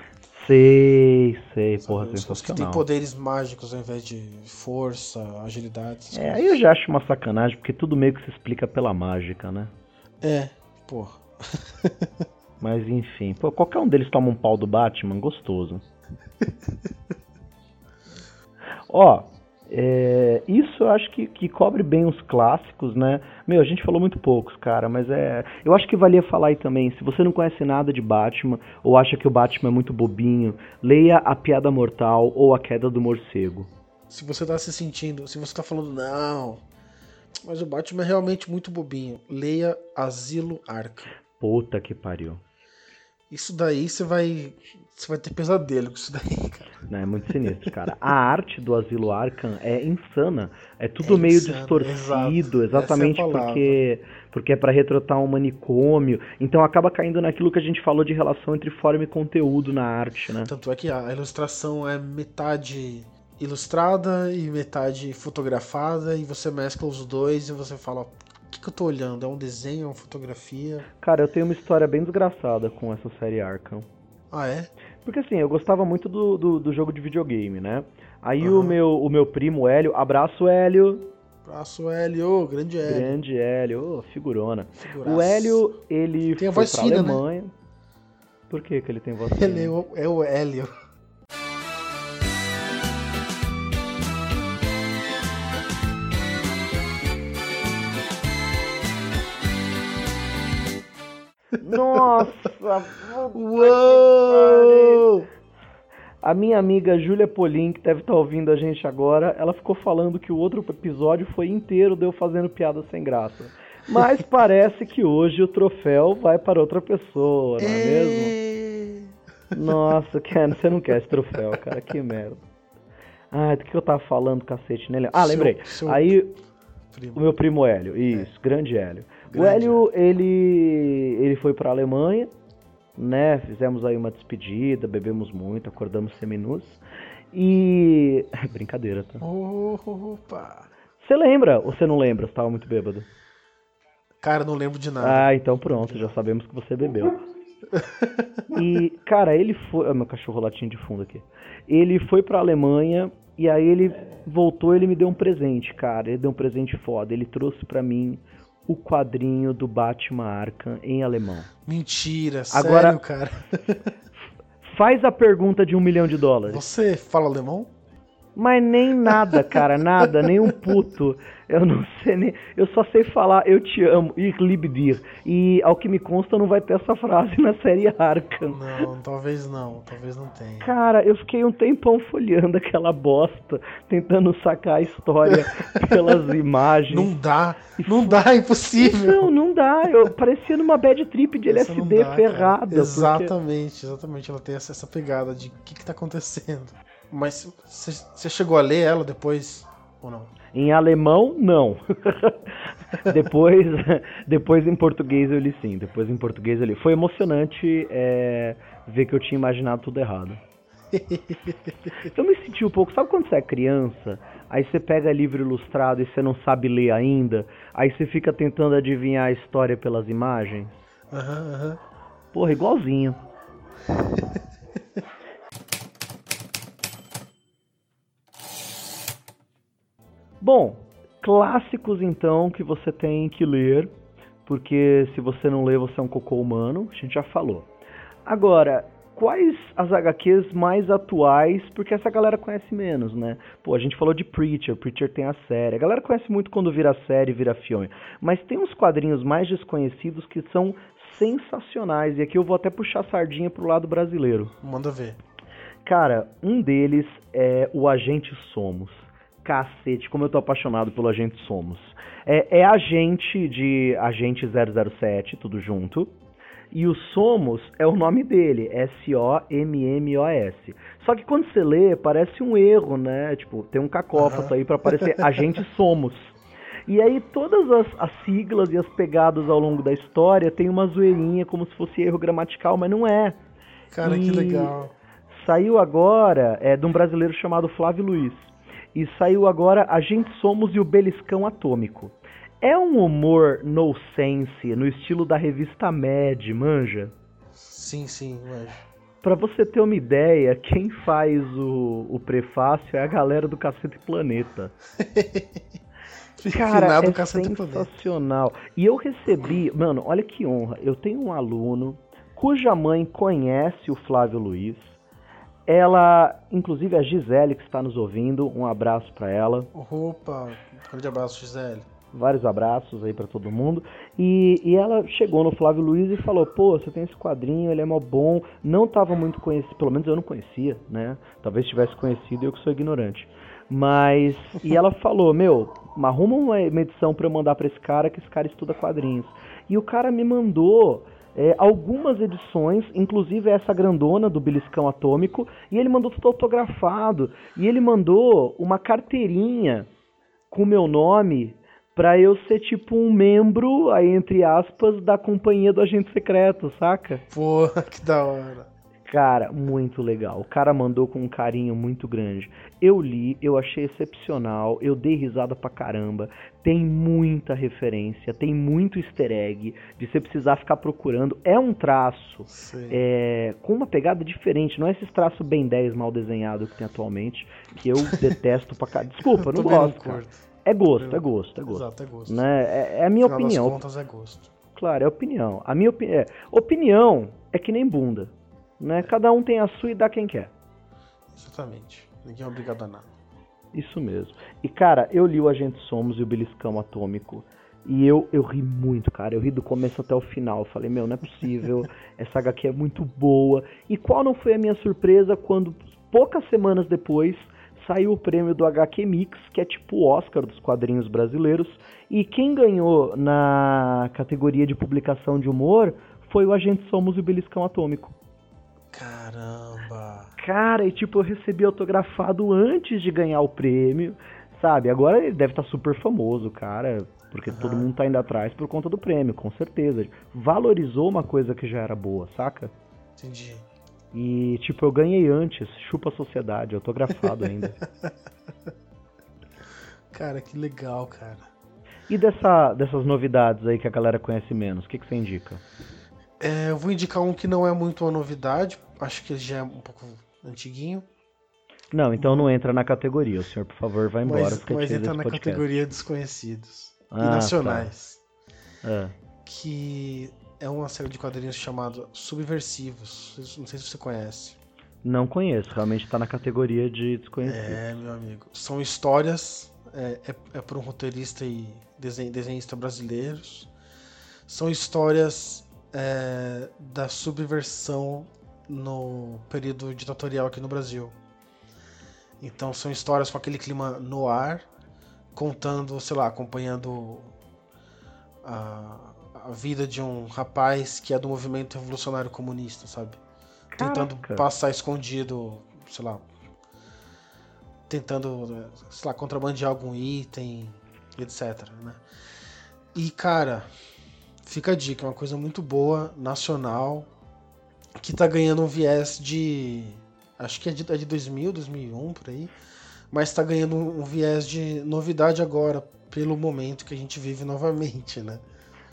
Sei, sei, porra, sabe? Os que sensacional. poderes mágicos ao invés de força, agilidade. É, aí eu já acho uma sacanagem, porque tudo meio que se explica pela mágica, né? É, porra. Mas enfim, pô, qualquer um deles toma um pau do Batman, gostoso. Ó, é, isso eu acho que, que cobre bem os clássicos, né? Meu, a gente falou muito poucos, cara, mas é. Eu acho que valia falar aí também. Se você não conhece nada de Batman, ou acha que o Batman é muito bobinho, leia A Piada Mortal ou A Queda do Morcego. Se você tá se sentindo. Se você tá falando, não. Mas o Batman é realmente muito bobinho. Leia Asilo Arkham. Puta que pariu. Isso daí você vai. Você vai ter pesadelo com isso daí, cara. Né, é muito sinistro, cara. A arte do Asilo Arkham é insana. É tudo É meio insano, distorcido, exato. exatamente é porque porque é pra retratar um manicômio. Então acaba caindo naquilo que a gente falou de relação entre forma e conteúdo na arte, né? Tanto é que a ilustração é metade ilustrada e metade fotografada, e você mescla os dois e você fala: o que, que eu tô olhando? É um desenho, é uma fotografia? Cara, eu tenho uma história bem desgraçada com essa série Arkham. Ah, é? Porque assim, eu gostava muito do, do, do jogo de videogame, né? Aí Aham. o, meu, o meu primo Hélio, abraço Hélio, Braço Hélio, grande Hélio. grande Hélio, ô, figurona. figuraça. O Hélio, ele Tem a foi voz pra fina, né? Alemanha. Por que que ele tem voz Ele é fina? o, é o Hélio. Nossa. Uou! A minha amiga Júlia Polim, que deve estar ouvindo a gente agora, ela ficou falando que o outro episódio foi inteiro de eu fazendo piada sem graça. Mas parece que hoje o troféu vai para outra pessoa, não é mesmo? É... Nossa, Ken, você não quer esse troféu, cara, que merda. Ah, do que eu tava falando, cacete, né? Ah, Seu- lembrei. seu Aí, o primo. meu primo Hélio, isso, grande Hélio. O Grande Hélio, ele, ele foi pra Alemanha, né? Fizemos aí uma despedida, bebemos muito, acordamos seminus. E. Brincadeira, tá? Opa! Você lembra ou você não lembra? Você tava muito bêbado. Cara, não lembro de nada. Ah, então pronto, já sabemos que você bebeu. E, cara, ele foi. Ah, meu cachorro latinho de fundo aqui. Ele foi pra Alemanha e aí ele voltou ele me deu um presente, cara. Ele deu um presente foda. Ele trouxe pra mim o quadrinho do Batman Arkham em alemão. Mentira, Agora- sério, cara. Faz a pergunta de um milhão de dólares. Você fala alemão? Mas nem nada, cara, nada, nem um puto. Eu não sei nem. Eu só sei falar eu te amo, ich liebe dir. E ao que me consta, não vai ter essa frase na série Arkham. Não, talvez não, talvez não tenha. Cara, eu fiquei um tempão folheando aquela bosta, tentando sacar a história pelas imagens. Não dá, não dá, é impossível. Não, não dá. Eu parecia numa bad trip de Essa LSD dá, cara. ferrada. porque- Exatamente, exatamente. Ela tem essa, essa pegada de o que, que tá acontecendo. Mas você chegou a ler ela depois ou não? Em alemão, não. depois, depois em português eu li sim. Depois em português eu li. Foi emocionante é, ver que eu tinha imaginado tudo errado. Eu me senti um pouco. Sabe quando você é criança? Aí você pega livro ilustrado e você não sabe ler ainda. Aí você fica tentando adivinhar a história pelas imagens. Aham, aham. Porra, igualzinho. Bom, clássicos então que você tem que ler, porque se você não lê, você é um cocô humano, a gente já falou. Agora, quais as HQs mais atuais, porque essa galera conhece menos, né? Pô, a gente falou de Preacher, Preacher tem a série. A galera conhece muito quando vira série, vira filme. Mas tem uns quadrinhos mais desconhecidos que são sensacionais. E aqui eu vou até puxar a sardinha pro lado brasileiro. Manda ver. Cara, um deles é o Agente Somos. Cacete, como eu tô apaixonado pelo Agente Somos. É, é agente de Agente 007, tudo junto. E o Somos é o nome dele, S-O-M-M-O-S. Só que quando você lê, parece um erro, né? Tipo, tem um cacófato aí para aparecer Agente Somos. E aí todas as, as, siglas e as pegadas ao longo da história tem uma zoeirinha como se fosse erro gramatical, mas não é. Cara, e que legal. Saiu agora, é de um brasileiro chamado Flávio Luiz. E saiu agora A Gente Somos e o Beliscão Atômico. É um humor no sense, no estilo da revista Mad, manja? Sim, sim, manja. Pra você ter uma ideia, quem faz o, o prefácio é a galera do Cacete Planeta. Cara, é sensacional. E eu recebi, mano, olha que honra. Eu tenho um aluno cuja mãe conhece o Flávio Luiz. Ela, inclusive a Gisele que está nos ouvindo, um abraço para ela. Opa, grande abraço, Gisele vários abraços aí para todo mundo. E, e ela chegou no Flávio Luiz e falou: pô, você tem esse quadrinho, ele é mó bom. Não tava muito conhecido, pelo menos eu não conhecia, né? Talvez tivesse conhecido eu que sou ignorante. Mas. E ela falou: meu, arruma uma edição para eu mandar para esse cara, que esse cara estuda quadrinhos. E o cara me mandou. É, algumas edições, inclusive essa grandona do Beliscão Atômico, e ele mandou tudo autografado. E ele mandou uma carteirinha com meu nome pra eu ser tipo um membro, aí entre aspas, da companhia do agente secreto, saca? Porra, que da hora. Cara, muito legal. O cara mandou com um carinho muito grande. Eu li, eu achei excepcional, eu dei risada pra caramba. Tem muita referência, tem muito easter egg de você precisar ficar procurando. É um traço é, com uma pegada diferente, não é esse traço bem 10 mal desenhado que tem atualmente, que eu detesto pra caramba. Desculpa, não gosto. Não é gosto, é gosto, é gosto. Exato, é gosto. Né? É, é a minha Afinal opinião. Das contas, é gosto. Claro, é opinião. A minha opinião é, opinião é que nem bunda. Né? Cada um tem a sua e dá quem quer. Exatamente. Ninguém é obrigado a nada. Isso mesmo. E cara, eu li o Agente Somos e o Beliscão Atômico. E eu, eu ri muito, cara. Eu ri do começo até o final. falei, meu, não é possível. Essa HQ é muito boa. E qual não foi a minha surpresa quando, poucas semanas depois, saiu o prêmio do HQ Mix, que é tipo o Oscar dos quadrinhos brasileiros, e quem ganhou na categoria de publicação de humor foi o Agente Somos e o Beliscão Atômico. Caramba! Cara, e tipo, eu recebi autografado antes de ganhar o prêmio, sabe? Agora ele deve estar tá super famoso, cara, porque uhum. todo mundo tá indo atrás por conta do prêmio, com certeza. Valorizou uma coisa que já era boa, saca? Entendi. E, tipo, eu ganhei antes, chupa a sociedade, autografado ainda. cara, que legal, cara. E dessa, dessas novidades aí que a galera conhece menos, o que, que você indica? É, eu vou indicar um que não é muito uma novidade, acho que já é um pouco antiguinho. Não, então não entra na categoria. O senhor, por favor, vai embora. Mas, mas entra na podcast. categoria desconhecidos ah, e nacionais. Tá. É. Que é uma série de quadrinhos chamada Subversivos. Não sei se você conhece. Não conheço, realmente está na categoria de desconhecido. É, meu amigo. São histórias, é, é, é por um roteirista e desenho, desenhista brasileiros. São histórias é, da subversão no período ditatorial aqui no Brasil. Então são histórias com aquele clima no ar, contando, sei lá, acompanhando a, a vida de um rapaz que é do movimento revolucionário comunista, sabe? Caraca. Tentando passar escondido, sei lá. Tentando, sei lá, contrabandear algum item, etc. Né? E, cara, fica a dica, é uma coisa muito boa, nacional, que tá ganhando um viés de. Acho que é de, é de 2000, 2001 por aí. Mas tá ganhando um viés de novidade agora, pelo momento que a gente vive novamente, né?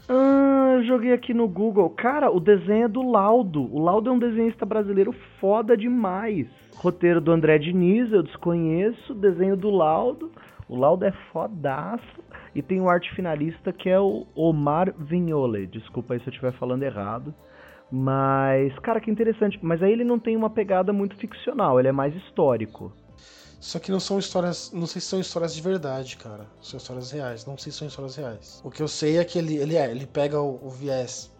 Ah, eu joguei aqui no Google. Cara, o desenho é do Laudo. O Laudo é um desenhista brasileiro foda demais. Roteiro do André Diniz, eu desconheço. Desenho do Laudo. O Laudo é fodaço. E tem o arte finalista que é o Omar Vignole. Desculpa aí se eu estiver falando errado. Mas, cara, que interessante. Mas aí ele não tem uma pegada muito ficcional, ele é mais histórico. Só que não são histórias. Não sei se são histórias de verdade, cara. São histórias reais. Não sei se são histórias reais. O que eu sei é que ele, ele é, ele pega o, o viés.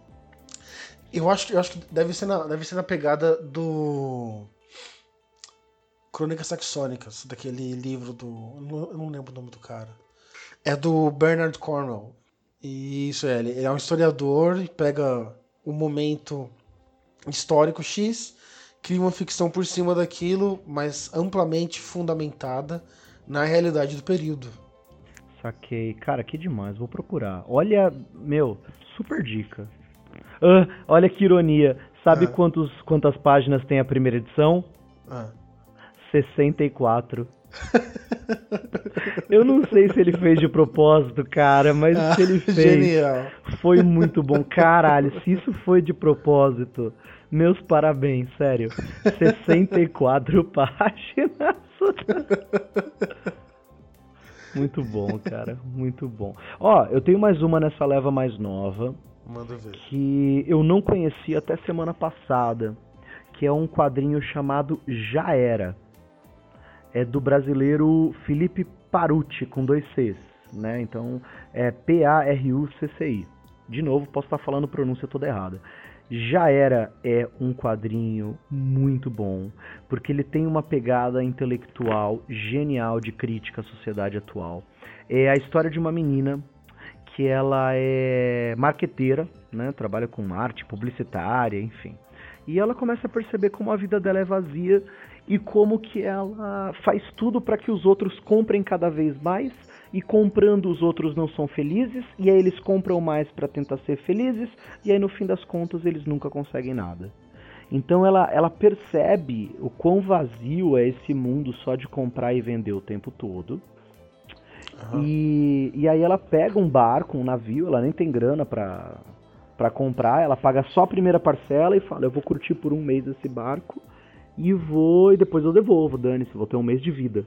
Eu acho, eu acho que deve ser, na, deve ser na pegada do. Crônicas Saxônicas, daquele livro do. Eu não lembro o nome do cara. É do Bernard Cornwell. E isso é, ele é um historiador e pega o momento histórico X, cria uma ficção por cima daquilo, mas amplamente fundamentada na realidade do período. Saquei. Cara, que demais, vou procurar. Olha, meu, super dica. Ah, olha que ironia. Sabe ah. quantos, quantas páginas tem a primeira edição? Ah. 64. Eu não sei se ele fez de propósito, cara, mas ah, se ele fez, genial. foi muito bom. Caralho, se isso foi de propósito, meus parabéns, sério. 64 páginas. Muito bom, cara, muito bom. Ó, eu tenho mais uma nessa leva mais nova. Manda ver. Que eu não conhecia até semana passada, que é um quadrinho chamado Já Era é do brasileiro Felipe Parucci, com dois Cs, né? Então é P-A-R-U-C-C-I. De novo, posso estar falando pronúncia toda errada. Já era é um quadrinho muito bom, porque ele tem uma pegada intelectual genial de crítica à sociedade atual. É a história de uma menina que ela é marqueteira, né? Trabalha com arte publicitária, enfim. E ela começa a perceber como a vida dela é vazia e como que ela faz tudo para que os outros comprem cada vez mais e comprando os outros não são felizes e aí eles compram mais para tentar ser felizes e aí no fim das contas eles nunca conseguem nada. Então ela, ela percebe o quão vazio é esse mundo só de comprar e vender o tempo todo. Uhum. E, e aí ela pega um barco, um navio, ela nem tem grana pra, pra comprar, ela paga só a primeira parcela e fala, eu vou curtir por um mês esse barco e vou e depois eu devolvo, dane-se, vou ter um mês de vida,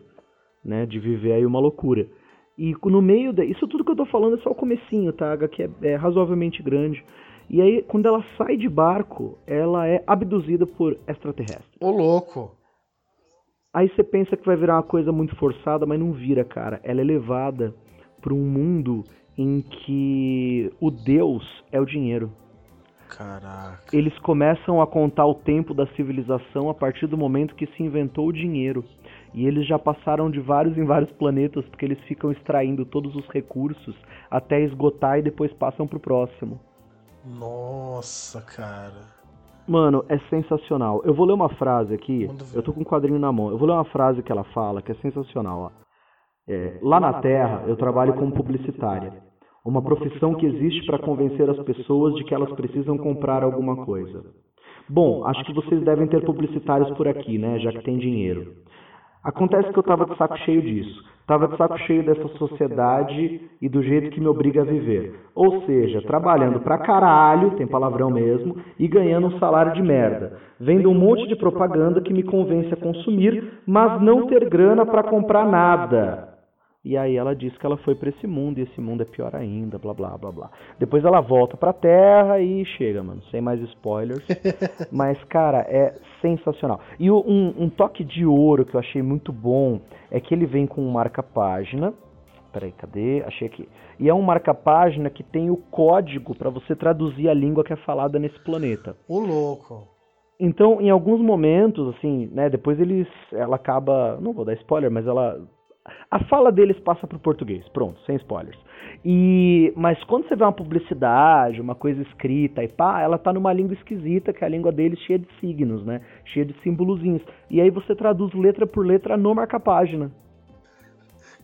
né, de viver aí uma loucura. E no meio da, isso tudo que eu tô falando é só o comecinho, tá? Que é, é razoavelmente grande. E aí, quando ela sai de barco, ela é abduzida por extraterrestres. Ô louco! Aí você pensa que vai virar uma coisa muito forçada, mas não vira, cara. Ela é levada para um mundo em que o Deus é o dinheiro. Caraca. Eles começam a contar o tempo da civilização a partir do momento que se inventou o dinheiro. E eles já passaram de vários em vários planetas porque eles ficam extraindo todos os recursos até esgotar e depois passam pro próximo. Nossa, cara. Mano, é sensacional. Eu vou ler uma frase aqui. Eu tô com um quadrinho na mão. Eu vou ler uma frase que ela fala que é sensacional. Ó. É, lá na Terra, eu trabalho como publicitária uma profissão que existe para convencer as pessoas de que elas precisam comprar alguma coisa. Bom, acho que vocês devem ter publicitários por aqui, né, já que tem dinheiro. Acontece que eu estava de saco cheio disso. Estava de saco cheio dessa sociedade e do jeito que me obriga a viver. Ou seja, trabalhando pra caralho, tem palavrão mesmo, e ganhando um salário de merda. Vendo um monte de propaganda que me convence a consumir, mas não ter grana para comprar nada. E aí ela diz que ela foi para esse mundo e esse mundo é pior ainda, blá blá blá blá. Depois ela volta pra Terra e chega, mano, sem mais spoilers. Mas, cara, é sensacional. E um, um, toque de ouro que eu achei muito bom é que ele vem com um marca-página. Peraí, cadê? Achei aqui. E é um marca-página que tem o código para você traduzir a língua que é falada nesse planeta. O louco. Então, em alguns momentos, assim, né, depois eles, ela acaba, não vou dar spoiler, mas ela a fala deles passa para o português, pronto, sem spoilers. E mas quando você vê uma publicidade, uma coisa escrita e pá, ela tá numa língua esquisita, que é a língua deles cheia de signos, né? Cheia de símbolozinhos. E aí você traduz letra por letra no marca-página.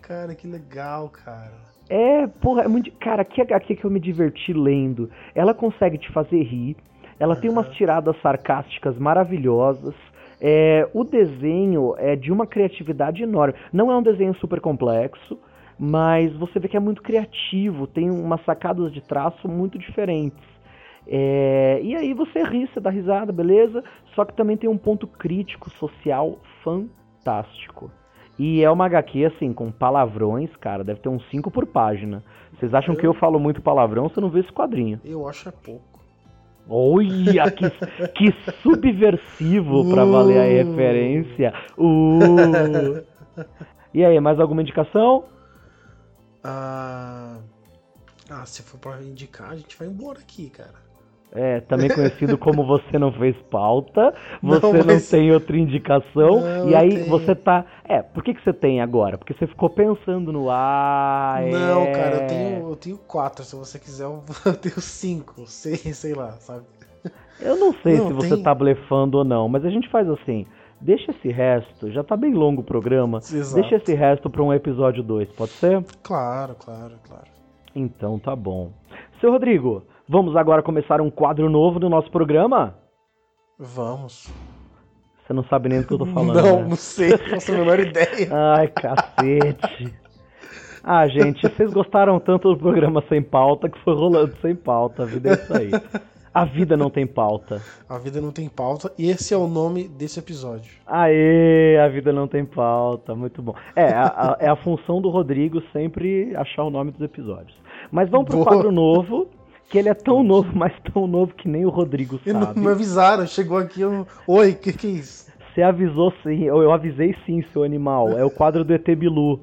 Cara, que legal, cara. É, porra, é muito. Cara, que HQ que eu me diverti lendo. Ela consegue te fazer rir. Ela uhum. tem umas tiradas sarcásticas maravilhosas. É, o desenho é de uma criatividade enorme. Não é um desenho super complexo, mas você vê que é muito criativo, tem umas sacadas de traço muito diferentes. É, e aí você ri, você dá risada, beleza? Só que também tem um ponto crítico social fantástico. E é uma HQ, assim, com palavrões, cara, deve ter uns 5 por página. Vocês acham eu... que eu falo muito palavrão, você não vê esse quadrinho. Eu acho é pouco. Olha, que, que subversivo pra valer a Uh. referência. Uh. E aí, mais alguma indicação? Ah, ah, se for pra indicar, a gente vai embora aqui, cara. É, também conhecido como Você Não Fez Pauta, Não, você não, mas- tem outra indicação, Não, e aí você tá. É, por que, que você tem agora? Porque você ficou pensando no. Ah, Não, é. cara, eu tenho, eu tenho quatro. Se você quiser, eu eu tenho cinco, seis, sei lá, sabe? Eu não sei Não, se você tem- tá blefando ou não, mas a gente faz assim. Deixa esse resto, já tá bem longo o programa. Exato. Deixa esse resto pra um episódio 2, pode ser? Claro, claro, claro. Então tá bom. Seu Rodrigo, vamos agora começar um quadro novo no nosso programa? Vamos. Você não sabe nem do que eu tô falando. não, né? não sei, não faço a menor ideia. Ai, cacete. Ah, gente, vocês gostaram tanto do programa sem pauta que foi rolando sem pauta. A vida é isso aí. A vida não tem pauta. A vida não tem pauta e esse é o nome desse episódio. Aê, a vida não tem pauta. Muito bom. É, a, a- é a função do Rodrigo sempre achar o nome dos episódios. Mas vamos pro Boa. quadro novo, que ele é tão novo, mas tão novo que nem o Rodrigo E não sabe. me avisaram, chegou aqui, eu... Oi, que que é isso? Você avisou sim, eu, eu avisei sim, seu animal. É o quadro do ET Bilu.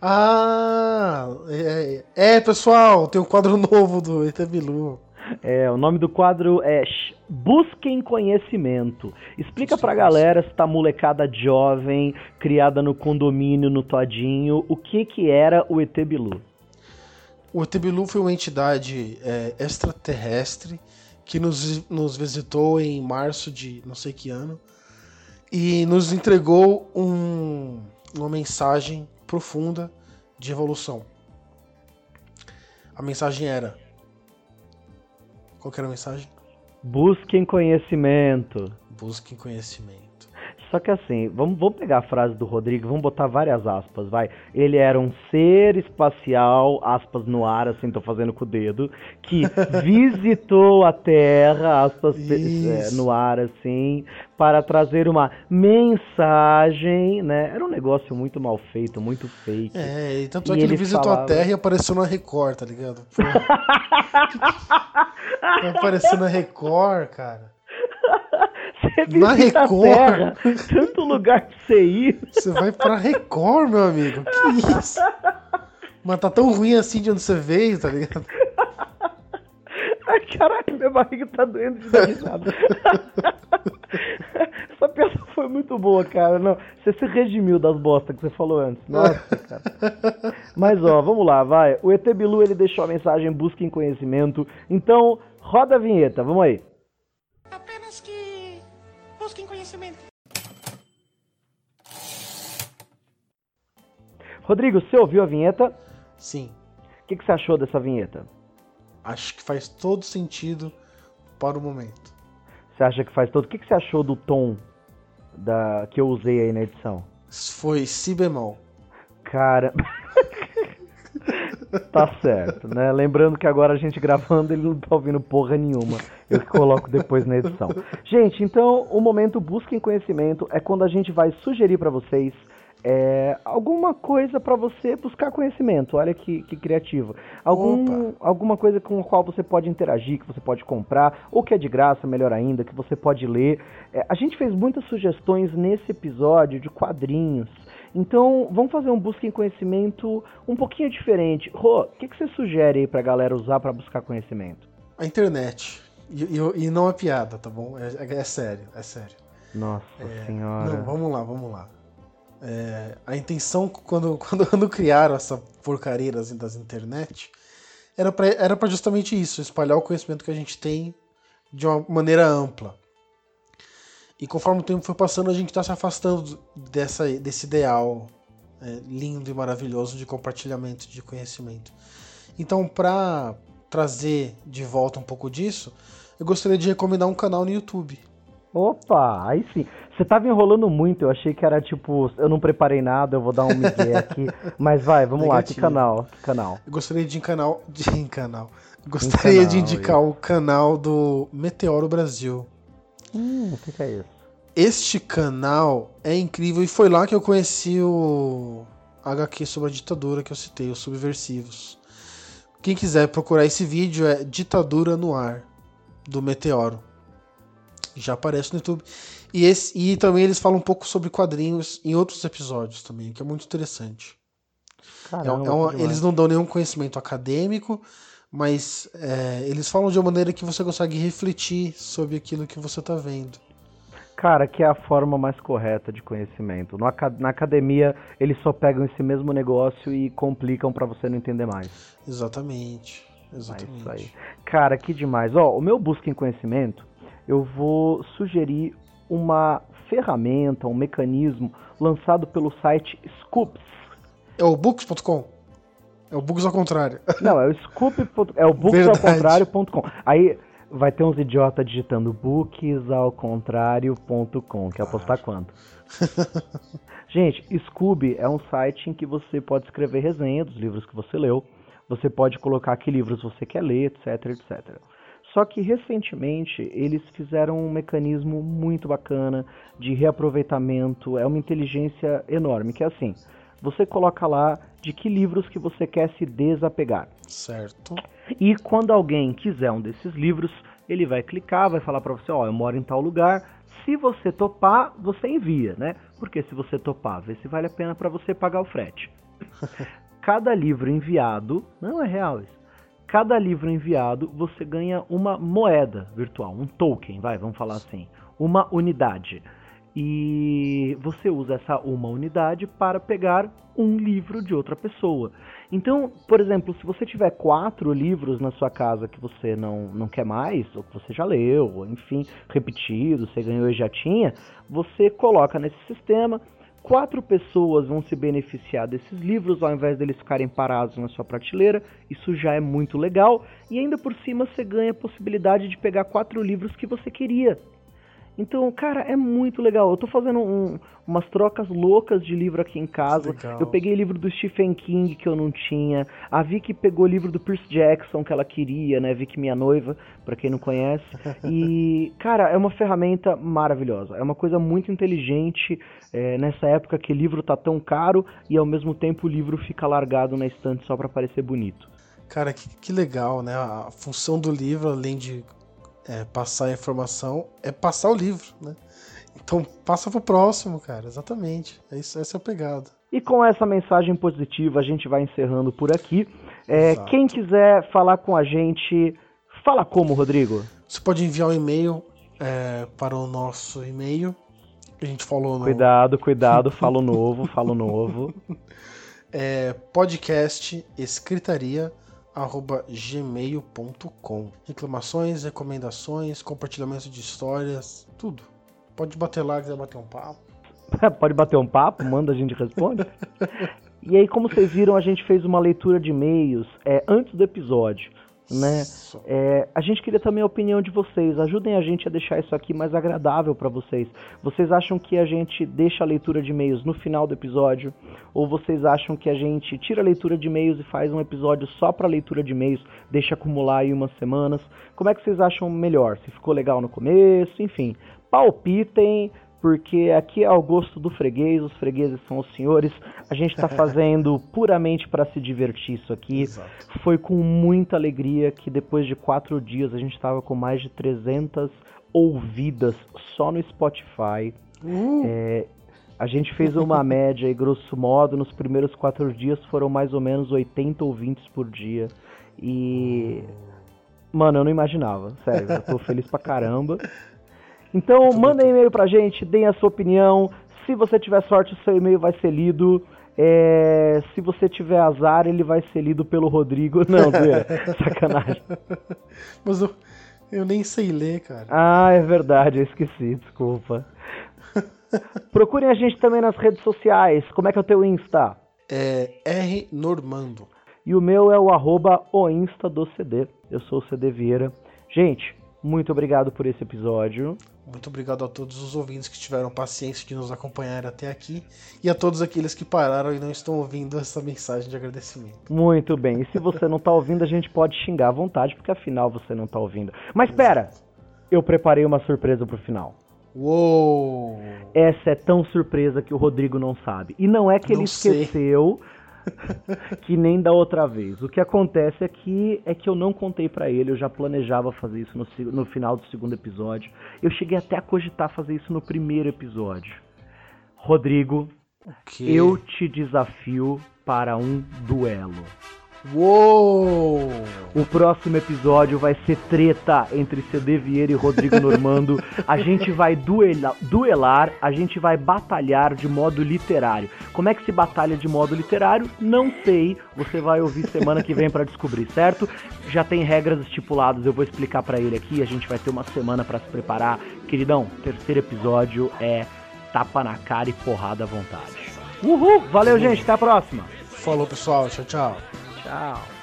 Ah, é, é, pessoal, tem um quadro novo do ET Bilu. É, o nome do quadro é Busquem Conhecimento. Explica pra galera, se tá molecada jovem, criada no condomínio, no Todinho, o que que era o ET Bilu. O ET Bilu foi uma entidade é, extraterrestre que nos, nos visitou em março de não sei que ano e nos entregou um- uma mensagem profunda de evolução. A mensagem era. Qual que era a mensagem? Busquem conhecimento. Busquem conhecimento. Só que assim, vamos, vamos pegar a frase do Rodrigo, vamos botar várias aspas, vai. Ele era um ser espacial, aspas no ar, assim, tô fazendo com o dedo, que visitou a Terra, aspas é, no ar, assim, para trazer uma mensagem, né? Era um negócio muito mal feito, muito fake. É, e tanto E é que ele eles visitou a falavam- Terra e apareceu na Record, tá ligado? Apareceu na Record, cara. Você Na Record? Terra, tanto lugar pra você ir. Você vai pra Record, meu amigo. Que isso? Mas tá tão ruim assim de onde você veio, tá ligado? Ai, caralho, minha barriga tá doendo de dar risada. Essa piada foi muito boa, cara. Não, você se redimiu das bostas que você falou antes. Nossa, cara. Mas ó, vamos lá, vai. O ET Bilu ele deixou a mensagem busquem conhecimento. Então, roda a vinheta, vamos aí. Rodrigo, você ouviu a vinheta? Sim, O que, que você achou dessa vinheta? acho que faz todo sentido para o momento. Você acha que faz todo? O que, que você achou do tom da que eu usei aí na edição? Foi si bemol. Cara. tá certo, né? Lembrando que agora a gente gravando, ele não tá ouvindo porra nenhuma. Eu que coloco depois na edição. Gente, então o momento Busquem Conhecimento é quando a gente vai sugerir pra vocês é, alguma coisa pra você buscar conhecimento. Olha que, que criativo. Algum, alguma coisa com a qual você pode interagir, que você pode comprar, ou que é de graça, melhor ainda, que você pode ler. É, a gente fez muitas sugestões nesse episódio de quadrinhos. Então, vamos fazer um busca em conhecimento um pouquinho diferente. Rô, o que, que você sugere aí pra galera usar pra buscar conhecimento? A internet. E, e- e não é piada, tá bom? É, é- é sério, é sério. Nossa senhora. Não, vamos lá, vamos lá. É, a intenção, quando, quando, quando criaram essa porcaria das, das internet, era pra justamente isso, espalhar o conhecimento que a gente tem de uma maneira ampla. E conforme o tempo foi passando, a gente está se afastando dessa, desse ideal é, lindo e maravilhoso de compartilhamento de conhecimento. Então, para trazer de volta um pouco disso, eu gostaria de recomendar um canal no YouTube. Opa, aí sim. Você tava enrolando muito, eu achei que era tipo, eu não preparei nada, eu vou dar um migué aqui. Mas vai, vamos lá, que Negativo. canal? Que canal? Eu gostaria de canal, de em canal. Gostaria de indicar o canal do Meteoro Brasil. Hum, o que, que é isso? Este canal é incrível e foi lá que eu conheci o HQ sobre a ditadura que eu citei, os Subversivos. Quem quiser procurar esse vídeo é Ditadura no Ar. do meteoro. Já aparece no YouTube. E, esse, e também eles falam um pouco sobre quadrinhos em outros episódios também, que é muito interessante. É- Caramba, é uma- eles não dão nenhum conhecimento acadêmico, mas é, eles falam de uma maneira que você consegue refletir sobre aquilo que você está vendo. Cara, que é a forma mais correta de conhecimento. No na academia, eles só pegam esse mesmo negócio e complicam pra você não entender mais. Exatamente. É Exatamente. isso aí. Cara, que demais. Ó, o meu busca em conhecimento, eu vou sugerir uma ferramenta, um mecanismo lançado pelo site Scoops. É o books.com? É o books ao contrário. Não, é o Scoop. É o Verdade. booksaocontrário.com. Aí vai ter uns idiotas digitando booksaocontrário.com. Quer apostar quanto? Gente, Scoob é um site em que você pode escrever resenha dos livros que você leu. Você pode colocar que livros você quer ler, etc, etc. Só que recentemente eles fizeram um mecanismo muito bacana de reaproveitamento. É uma inteligência enorme, que é assim. Você coloca lá de que livros que você quer se desapegar. Certo. E quando alguém quiser um desses livros, ele vai clicar, vai falar pra você, ó, eu moro em tal lugar. Se você topar, você envia, né? Porque se você topar, vê se vale a pena pra você pagar o frete. Cada livro enviado, não é real isso. Cada livro enviado, você ganha uma moeda virtual, um token, vai, vamos falar assim, uma unidade. E você usa essa uma unidade para pegar um livro de outra pessoa. Então, por exemplo, se você tiver quatro livros na sua casa que você não, não quer mais, ou que você já leu, enfim, repetido, você ganhou e já tinha, você coloca nesse sistema. Quatro pessoas vão se beneficiar desses livros ao invés deles ficarem parados na sua prateleira. Isso já é muito legal. E ainda por cima você ganha a possibilidade de pegar quatro livros que você queria. Então, cara, é muito legal. Eu tô fazendo um- umas trocas loucas de livro aqui em casa. Legal. Eu peguei livro do Stephen King que eu não tinha. A Vicky pegou livro do Percy Jackson que ela queria, né? Vicky, minha noiva, pra quem não conhece. E, cara, é uma ferramenta maravilhosa. É uma coisa muito inteligente é, nessa época que livro tá tão caro e ao mesmo tempo o livro fica largado na estante só pra parecer bonito. Cara, que, que legal, né? A função do livro, além de é, passar a informação, é passar o livro, né? Então passa pro próximo, cara. Exatamente. É isso, essa é a pegada. E com essa mensagem positiva, a gente vai encerrando por aqui. É, quem quiser falar com a gente, fala como, Rodrigo? Você pode enviar um e-mail é, para o nosso e-mail. A gente falou no Cuidado, cuidado, falo novo, falo novo. é, podcast escritaria gmail.com reclamações, recomendações, compartilhamento de histórias, tudo. Pode bater lá, quiser bater um papo. Pode bater um papo, manda, a gente responde. E aí, como vocês viram, a gente fez uma leitura de e-mails é, antes do episódio, né? É, a gente queria também a opinião de vocês. Ajudem a gente a deixar isso aqui mais agradável para vocês. Vocês acham que a gente deixa a leitura de e-mails no final do episódio? Ou vocês acham que a gente tira a leitura de e-mails e faz um episódio só para leitura de e-mails, deixa acumular aí umas semanas? Como é que vocês acham melhor? Se ficou legal no começo? Enfim, palpitem. Porque aqui é ao gosto do freguês, os fregueses são os senhores. A gente está fazendo puramente para se divertir isso aqui. Exato. Foi com muita alegria que depois de quatro dias a gente estava com mais de 300 ouvidas só no Spotify. Uh, É, a gente fez uma média e grosso modo nos primeiros quatro dias foram mais ou menos 80 ouvintes por dia. E. Mano, eu não imaginava, sério, eu tô feliz pra caramba. Então, mandem e-mail pra gente, deem a sua opinião. Se você tiver sorte, o seu e-mail vai ser lido. É, se você tiver azar, ele vai ser lido pelo Rodrigo. Não, zoeira. sacanagem. Mas eu, eu nem sei ler, cara. Ah, é verdade, eu esqueci, desculpa. Procurem a gente também nas redes sociais. Como é que é o teu Insta? É R Normando. E o meu é o arroba o Insta do CD. Eu sou o CD Vieira. Gente, muito obrigado por esse episódio. Muito obrigado a todos os ouvintes que tiveram paciência de nos acompanhar até aqui e a todos aqueles que pararam e não estão ouvindo essa mensagem de agradecimento. Muito bem. E se você não tá ouvindo, a gente pode xingar à vontade, porque afinal você não tá ouvindo. Mas espera! Eu preparei uma surpresa pro final. Uou! Essa é tão surpresa que o Rodrigo não sabe. E não é que ele Não sei. esqueceu, que nem da outra vez. O que acontece aqui é que eu não contei para ele, eu já planejava fazer isso no, no final do segundo episódio. Eu cheguei até a cogitar fazer isso no primeiro episódio. Rodrigo, Que... eu te desafio para um duelo. Uou! O próximo episódio vai ser treta entre CD Vieira e Rodrigo Normando. A gente vai duela- duelar, a gente vai batalhar de modo literário. Como é que se batalha de modo literário? Não sei. Você vai ouvir semana que vem pra descobrir, certo? Já tem regras estipuladas, eu vou explicar pra ele aqui. A gente vai ter uma semana pra se preparar. Queridão, terceiro episódio é tapa na cara e porrada à vontade. Uhul! Valeu, gente. Até a próxima. Falou, pessoal. Tchau, tchau. Tchau.